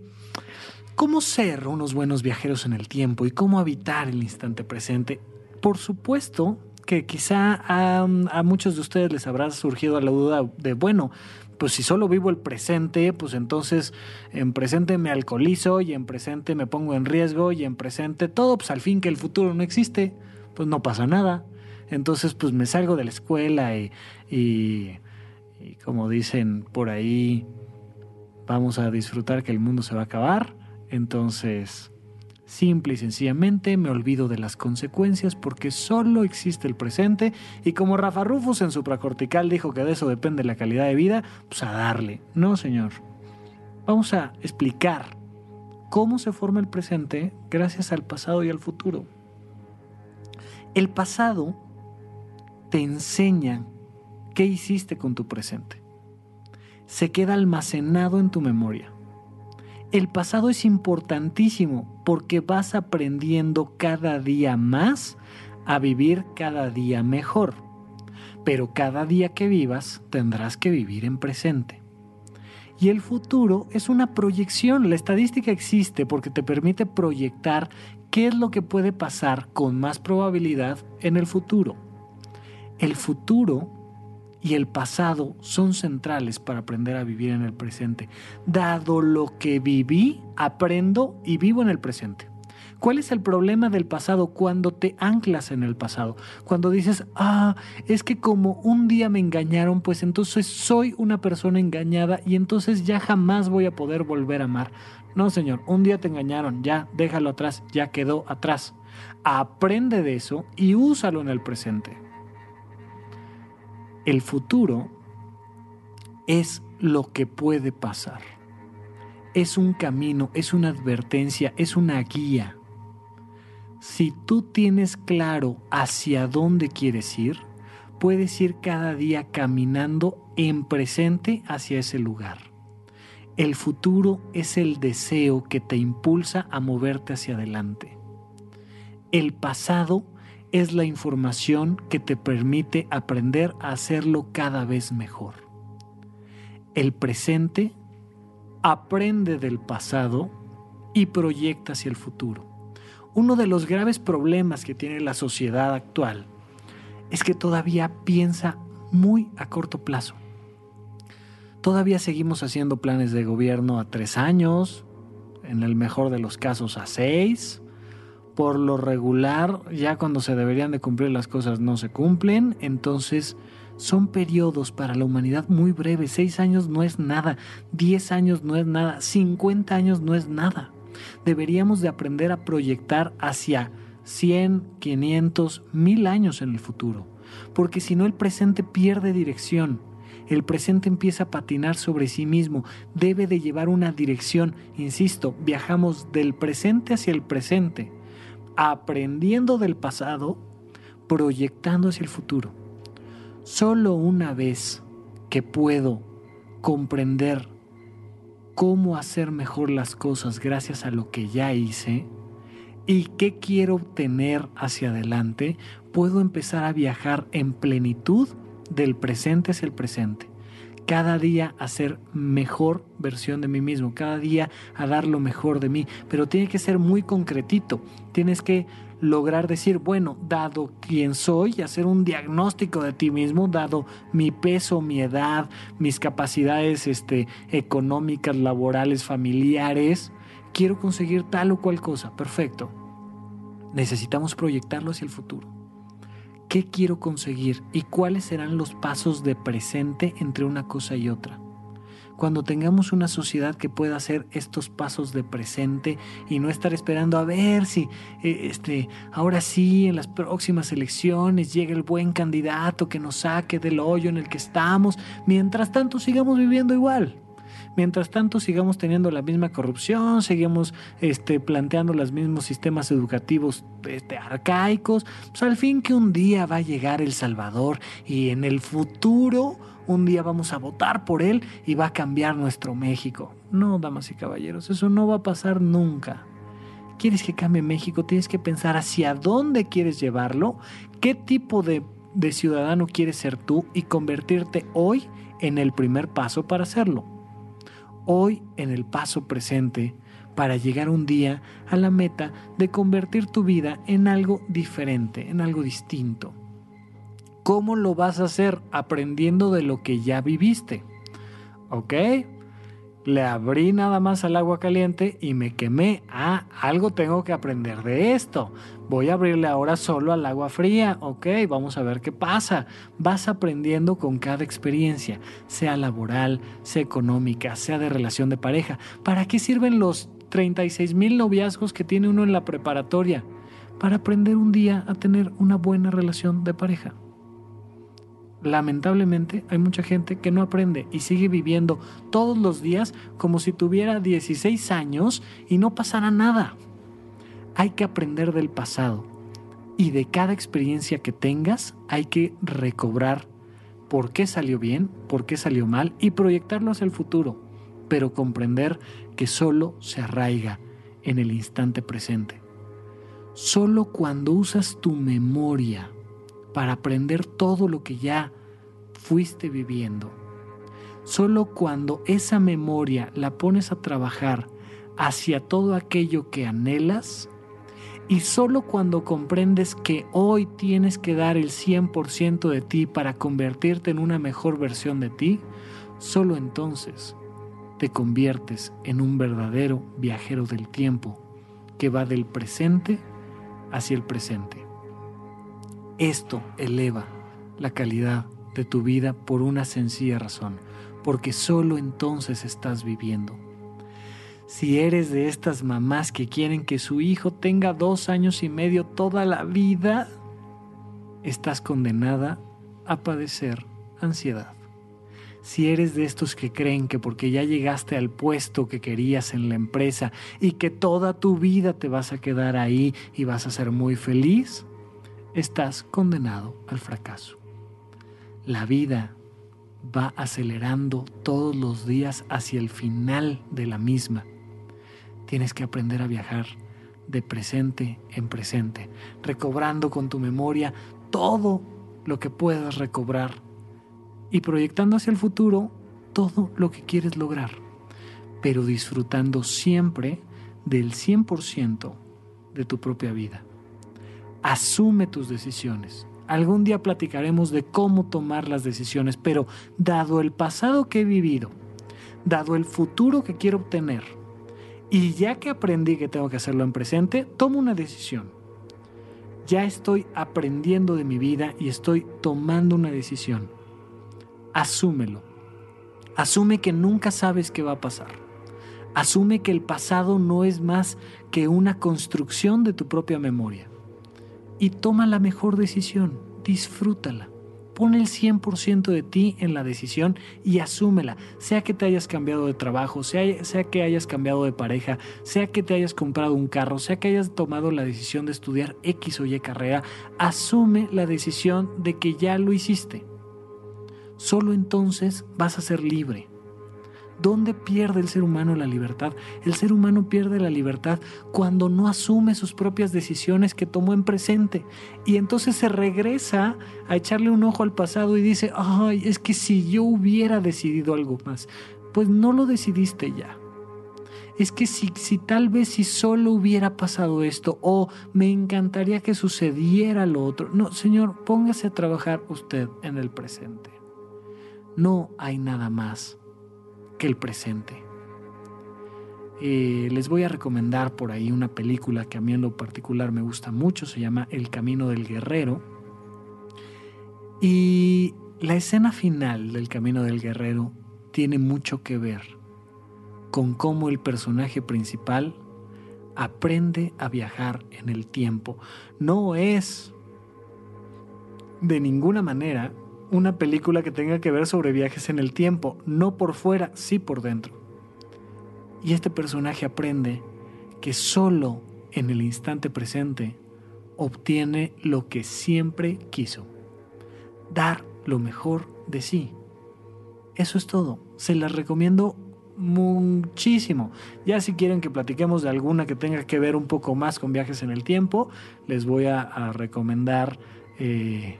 cómo ser unos buenos viajeros en el tiempo y cómo habitar el instante presente. Por supuesto que quizá a, a muchos de ustedes les habrá surgido la duda de, bueno, pues si solo vivo el presente, pues entonces en presente me alcoholizo y en presente me pongo en riesgo y en presente todo, pues al fin que el futuro no existe, pues no pasa nada. Entonces, pues me salgo de la escuela y, y, y como dicen por ahí, vamos a disfrutar que el mundo se va a acabar. Entonces, simple y sencillamente me olvido de las consecuencias porque solo existe el presente y como Rafa Rufus en su pracortical dijo que de eso depende la calidad de vida, pues a darle. No, señor. Vamos a explicar cómo se forma el presente gracias al pasado y al futuro. El pasado te enseña qué hiciste con tu presente. Se queda almacenado en tu memoria. El pasado es importantísimo porque vas aprendiendo cada día más a vivir cada día mejor. Pero cada día que vivas tendrás que vivir en presente. Y el futuro es una proyección. La estadística existe porque te permite proyectar qué es lo que puede pasar con más probabilidad en el futuro. El futuro y el pasado son centrales para aprender a vivir en el presente. Dado lo que viví, aprendo y vivo en el presente. ¿Cuál es el problema del pasado cuando te anclas en el pasado? Cuando dices, ah, es que como un día me engañaron, pues entonces soy una persona engañada y entonces ya jamás voy a poder volver a amar. No, señor, un día te engañaron, ya, déjalo atrás, ya quedó atrás. Aprende de eso y úsalo en el presente. El futuro es lo que puede pasar. Es un camino, es una advertencia, es una guía. Si tú tienes claro hacia dónde quieres ir, puedes ir cada día caminando en presente hacia ese lugar. El futuro es el deseo que te impulsa a moverte hacia adelante. El pasado es la información que te permite aprender a hacerlo cada vez mejor. El presente aprende del pasado y proyecta hacia el futuro. Uno de los graves problemas que tiene la sociedad actual es que todavía piensa muy a corto plazo. Todavía seguimos haciendo planes de gobierno a tres años, en el mejor de los casos a seis, por lo regular, ya cuando se deberían de cumplir las cosas no se cumplen, entonces son periodos para la humanidad muy breves. Seis años no es nada, diez años no es nada, cincuenta años no es nada. Deberíamos de aprender a proyectar hacia 100, 500, mil años en el futuro, porque si no el presente pierde dirección. El presente empieza a patinar sobre sí mismo, debe de llevar una dirección, insisto, viajamos del presente hacia el presente aprendiendo del pasado, proyectando hacia el futuro. Solo una vez que puedo comprender cómo hacer mejor las cosas gracias a lo que ya hice y qué quiero obtener hacia adelante, puedo empezar a viajar en plenitud del presente hacia el presente cada día a ser mejor versión de mí mismo, cada día a dar lo mejor de mí, pero tiene que ser muy concretito, tienes que lograr decir, bueno, dado quién soy, hacer un diagnóstico de ti mismo, dado mi peso, mi edad, mis capacidades este, económicas, laborales, familiares, quiero conseguir tal o cual cosa, perfecto. Necesitamos proyectarlo hacia el futuro qué quiero conseguir y cuáles serán los pasos de presente entre una cosa y otra. Cuando tengamos una sociedad que pueda hacer estos pasos de presente y no estar esperando a ver si eh, este, ahora sí en las próximas elecciones llega el buen candidato que nos saque del hoyo en el que estamos, mientras tanto sigamos viviendo igual. Mientras tanto, sigamos teniendo la misma corrupción, seguimos este, planteando los mismos sistemas educativos este, arcaicos. Pues al fin que un día va a llegar El Salvador y en el futuro un día vamos a votar por él y va a cambiar nuestro México. No, damas y caballeros, eso no va a pasar nunca. ¿Quieres que cambie México? Tienes que pensar hacia dónde quieres llevarlo, qué tipo de, de ciudadano quieres ser tú y convertirte hoy en el primer paso para hacerlo hoy en el paso presente para llegar un día a la meta de convertir tu vida en algo diferente, en algo distinto. ¿Cómo lo vas a hacer? Aprendiendo de lo que ya viviste. ¿Ok? Le abrí nada más al agua caliente y me quemé. Ah, algo tengo que aprender de esto. Voy a abrirle ahora solo al agua fría. Ok, vamos a ver qué pasa. Vas aprendiendo con cada experiencia, sea laboral, sea económica, sea de relación de pareja. ¿Para qué sirven los 36 mil noviazgos que tiene uno en la preparatoria? Para aprender un día a tener una buena relación de pareja lamentablemente hay mucha gente que no aprende y sigue viviendo todos los días como si tuviera 16 años y no pasara nada. Hay que aprender del pasado y de cada experiencia que tengas hay que recobrar por qué salió bien, por qué salió mal y proyectarlo hacia el futuro, pero comprender que solo se arraiga en el instante presente. Solo cuando usas tu memoria para aprender todo lo que ya fuiste viviendo. Solo cuando esa memoria la pones a trabajar hacia todo aquello que anhelas, y solo cuando comprendes que hoy tienes que dar el 100% de ti para convertirte en una mejor versión de ti, solo entonces te conviertes en un verdadero viajero del tiempo que va del presente hacia el presente. Esto eleva la calidad de tu vida por una sencilla razón, porque solo entonces estás viviendo. Si eres de estas mamás que quieren que su hijo tenga dos años y medio toda la vida, estás condenada a padecer ansiedad. Si eres de estos que creen que porque ya llegaste al puesto que querías en la empresa y que toda tu vida te vas a quedar ahí y vas a ser muy feliz, estás condenado al fracaso. La vida va acelerando todos los días hacia el final de la misma. Tienes que aprender a viajar de presente en presente, recobrando con tu memoria todo lo que puedas recobrar y proyectando hacia el futuro todo lo que quieres lograr, pero disfrutando siempre del 100% de tu propia vida. Asume tus decisiones. Algún día platicaremos de cómo tomar las decisiones, pero dado el pasado que he vivido, dado el futuro que quiero obtener, y ya que aprendí que tengo que hacerlo en presente, tomo una decisión. Ya estoy aprendiendo de mi vida y estoy tomando una decisión. Asúmelo. Asume que nunca sabes qué va a pasar. Asume que el pasado no es más que una construcción de tu propia memoria y toma la mejor decisión, disfrútala. Pon el 100% de ti en la decisión y asúmela, sea que te hayas cambiado de trabajo, sea, sea que hayas cambiado de pareja, sea que te hayas comprado un carro, sea que hayas tomado la decisión de estudiar X o Y carrera, asume la decisión de que ya lo hiciste. Solo entonces vas a ser libre ¿Dónde pierde el ser humano la libertad? El ser humano pierde la libertad cuando no asume sus propias decisiones que tomó en presente. Y entonces se regresa a echarle un ojo al pasado y dice, ay, es que si yo hubiera decidido algo más, pues no lo decidiste ya. Es que si, si tal vez si solo hubiera pasado esto o me encantaría que sucediera lo otro. No, Señor, póngase a trabajar usted en el presente. No hay nada más que el presente. Eh, les voy a recomendar por ahí una película que a mí en lo particular me gusta mucho, se llama El Camino del Guerrero. Y la escena final del Camino del Guerrero tiene mucho que ver con cómo el personaje principal aprende a viajar en el tiempo. No es de ninguna manera una película que tenga que ver sobre viajes en el tiempo, no por fuera, sí por dentro. Y este personaje aprende que solo en el instante presente obtiene lo que siempre quiso, dar lo mejor de sí. Eso es todo. Se las recomiendo muchísimo. Ya si quieren que platiquemos de alguna que tenga que ver un poco más con viajes en el tiempo, les voy a, recomendar eh,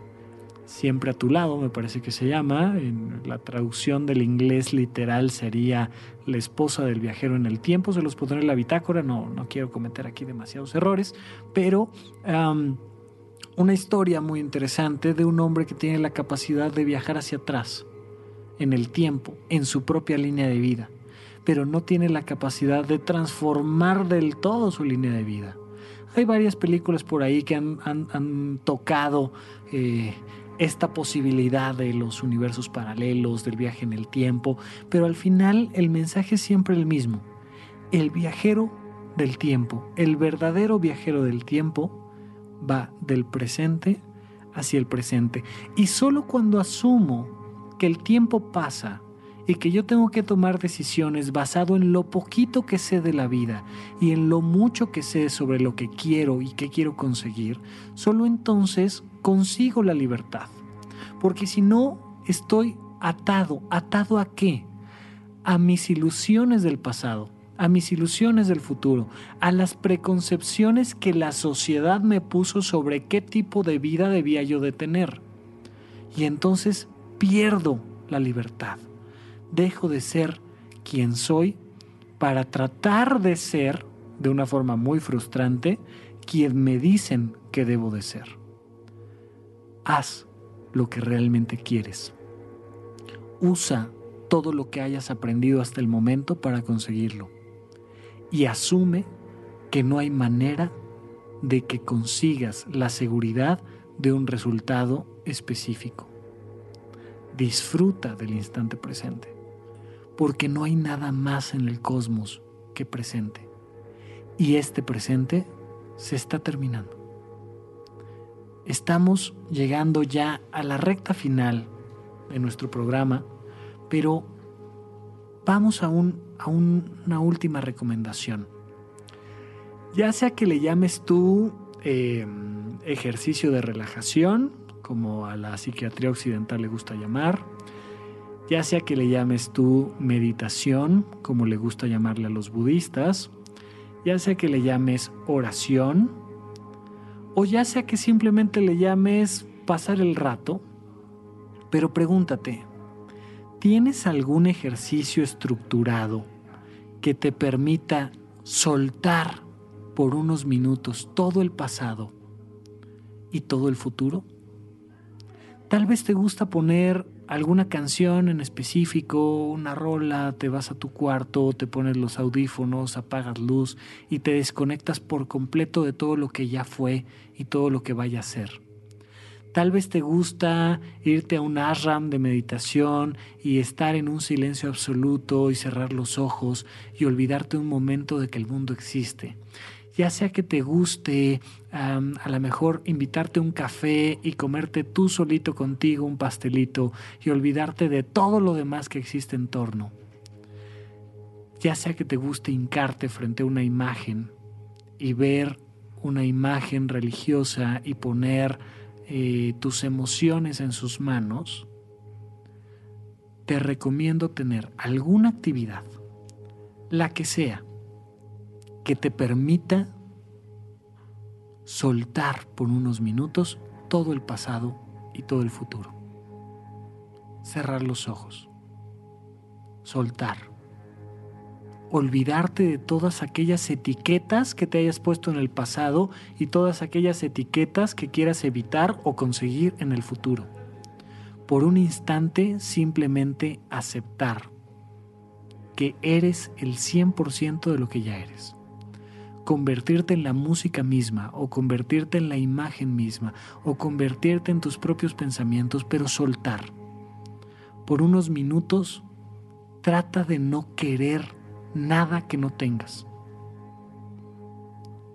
Siempre a tu lado, me parece que se llama. En la traducción del inglés literal sería La esposa del viajero en el tiempo. Se los pondré en la bitácora, no, no quiero cometer aquí demasiados errores, pero una historia muy interesante de un hombre que tiene la capacidad de viajar hacia atrás, en el tiempo, en su propia línea de vida pero no tiene la capacidad de transformar del todo su línea de vida. Hay varias películas por ahí que han, tocado eh, esta posibilidad de los universos paralelos, del viaje en el tiempo, pero al final el mensaje es siempre el mismo. El viajero del tiempo, el verdadero viajero del tiempo, va del presente hacia el presente. Y solo cuando asumo que el tiempo pasa y que yo tengo que tomar decisiones basado en lo poquito que sé de la vida y en lo mucho que sé sobre lo que quiero y que quiero conseguir, solo entonces consigo la libertad. Porque si no, estoy atado. ¿Atado a qué? A mis ilusiones del pasado, a mis ilusiones del futuro, a las preconcepciones que la sociedad me puso sobre qué tipo de vida debía yo tener. Y entonces pierdo la libertad dejo de ser quien soy para tratar de ser, de una forma muy frustrante, quien me dicen que debo de ser. Haz lo que realmente quieres. Usa todo lo que hayas aprendido hasta el momento para conseguirlo. Y asume que no hay manera de que consigas la seguridad de un resultado específico. Disfruta del instante presente porque no hay nada más en el cosmos que presente. Y este presente se está terminando. Estamos llegando ya a la recta final de nuestro programa, pero vamos a, un, a una última recomendación. Ya sea que le llames tú em, ejercicio de relajación, como a la psiquiatría occidental le gusta llamar, ya sea que le llames tú meditación, como le gusta llamarle a los budistas, ya sea que le llames oración, o ya sea que simplemente le llames pasar el rato, pero pregúntate, ¿tienes algún ejercicio estructurado que te permita soltar por unos minutos todo el pasado y todo el futuro? Tal vez te gusta poner alguna canción en específico, una rola, te vas a tu cuarto, te pones los audífonos, apagas luz y te desconectas por completo de todo lo que ya fue y todo lo que vaya a ser. Tal vez te gusta irte a un ashram de meditación y estar en un silencio absoluto y cerrar los ojos y olvidarte un momento de que el mundo existe ya sea que te guste a lo mejor invitarte un café y comerte tú solito contigo un pastelito y olvidarte de todo lo demás que existe en torno. Ya sea que te guste hincarte frente a una imagen y ver una imagen religiosa y poner eh, tus emociones en sus manos, te recomiendo tener alguna actividad, la que sea, que te permita soltar por unos minutos todo el pasado y todo el futuro. Cerrar los ojos. Soltar. Olvidarte de todas aquellas etiquetas que te hayas puesto en el pasado y todas aquellas etiquetas que quieras evitar o conseguir en el futuro. Por un instante simplemente aceptar que eres el 100% de lo que ya eres convertirte en la música misma o convertirte en la imagen misma o convertirte en tus propios pensamientos, pero soltar. Por unos minutos trata de no querer nada que no tengas.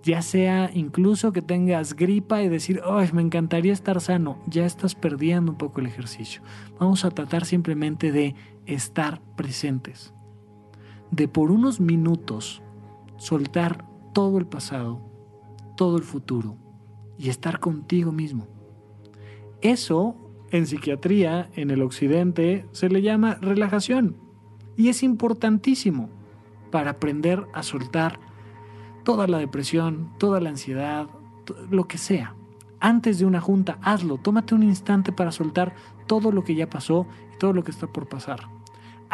Ya sea incluso que tengas gripa y decir, ay, me encantaría estar sano, ya estás perdiendo un poco el ejercicio. Vamos a tratar simplemente de estar presentes. De por unos minutos soltar todo el pasado, todo el futuro y estar contigo mismo. Eso en psiquiatría, en el occidente, se le llama relajación y es importantísimo para aprender a soltar toda la depresión, toda la ansiedad, lo que sea. Antes de una junta, hazlo, tómate un instante para soltar todo lo que ya pasó y todo lo que está por pasar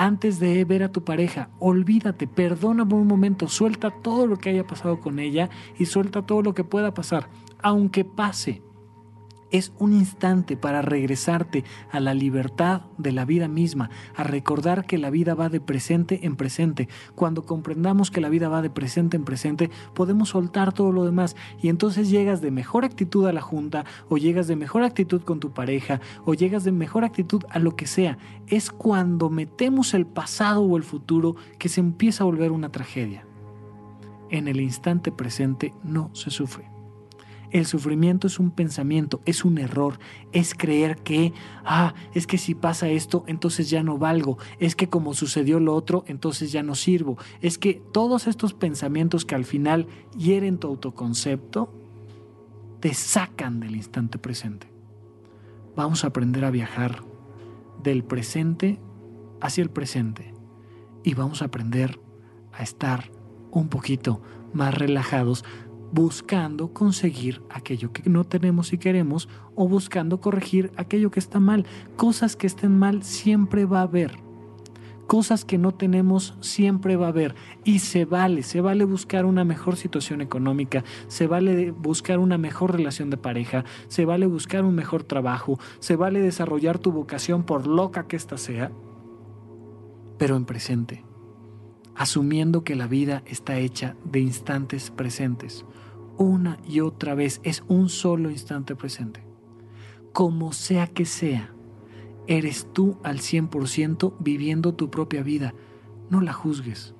antes de ver a tu pareja, olvídate, perdona por un momento, suelta todo lo que haya pasado con ella y suelta todo lo que pueda pasar, aunque pase. Es un instante para regresarte a la libertad de la vida misma, a recordar que la vida va de presente en presente. Cuando comprendamos que la vida va de presente en presente, podemos soltar todo lo demás y entonces llegas de mejor actitud a la junta o llegas de mejor actitud con tu pareja o llegas de mejor actitud a lo que sea. Es cuando metemos el pasado o el futuro que se empieza a volver una tragedia. En el instante presente no se sufre. El sufrimiento es un pensamiento, es un error, es creer que, ah, es que si pasa esto, entonces ya no valgo, es que como sucedió lo otro, entonces ya no sirvo, es que todos estos pensamientos que al final hieren tu autoconcepto, te sacan del instante presente. Vamos a aprender a viajar del presente hacia el presente y vamos a aprender a estar un poquito más relajados buscando conseguir aquello que no tenemos y queremos o buscando corregir aquello que está mal. Cosas que estén mal siempre va a haber. Cosas que no tenemos siempre va a haber. Y se vale, se vale buscar una mejor situación económica, se vale buscar una mejor relación de pareja, se vale buscar un mejor trabajo, se vale desarrollar tu vocación por loca que ésta sea, pero en presente asumiendo que la vida está hecha de instantes presentes una y otra vez, es un solo instante presente. Como sea que sea, eres tú al 100% viviendo tu propia vida. No la juzgues,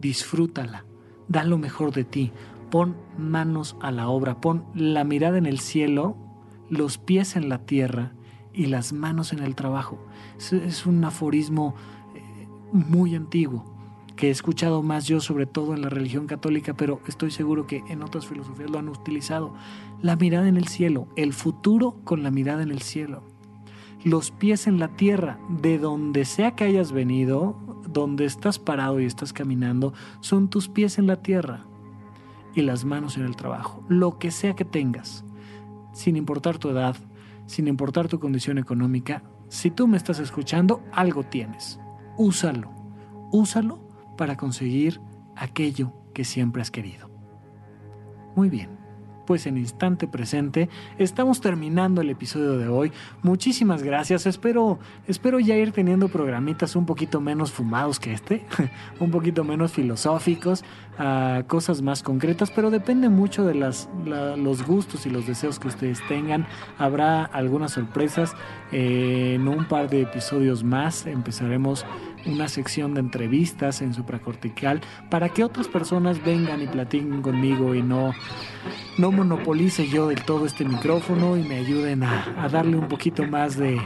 disfrútala, da lo mejor de ti, pon manos a la obra, pon la mirada en el cielo, los pies en la tierra y las manos en el trabajo. Es, un aforismo eh, muy antiguo que he escuchado más yo, sobre todo en la religión católica, pero estoy seguro que en otras filosofías lo han utilizado. La mirada en el cielo, el futuro con la mirada en el cielo. Los pies en la tierra, de donde sea que hayas venido, donde estás parado y estás caminando, son tus pies en la tierra y las manos en el trabajo. Lo que sea que tengas, sin importar tu edad, sin importar tu condición económica, si tú me estás escuchando, algo tienes. Úsalo. Úsalo para conseguir aquello que siempre has querido. Muy bien pues en instante presente estamos terminando el episodio de hoy. Muchísimas gracias. Espero, espero ya ir teniendo programitas un poquito menos fumados que este, un poquito menos filosóficos, cosas más concretas, pero depende mucho de las, los gustos y los deseos que ustedes tengan. Habrá algunas sorpresas. Eh, en un par de episodios más empezaremos una sección de entrevistas en supracortical para que otras personas vengan y platiquen conmigo y no, no monopolice yo del todo este micrófono y me ayuden a, darle un poquito más de,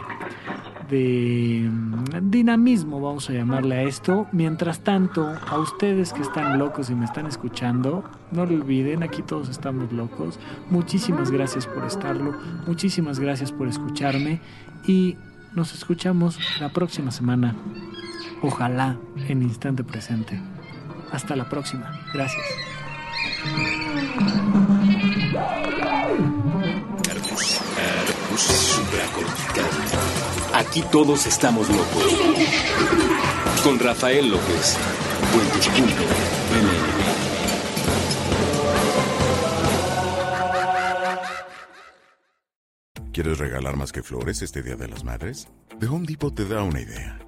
de mm, dinamismo, vamos a llamarle a esto. Mientras tanto, a ustedes que están locos y me están escuchando, no lo olviden, aquí todos estamos locos. Muchísimas gracias por estarlo, muchísimas gracias por escucharme y nos escuchamos la próxima semana Ojalá en instante presente. Hasta la próxima. Gracias. Aquí todos estamos locos. Con Rafael López. ¿Quieres regalar más que flores este Día de las Madres? The Home Depot te da una idea.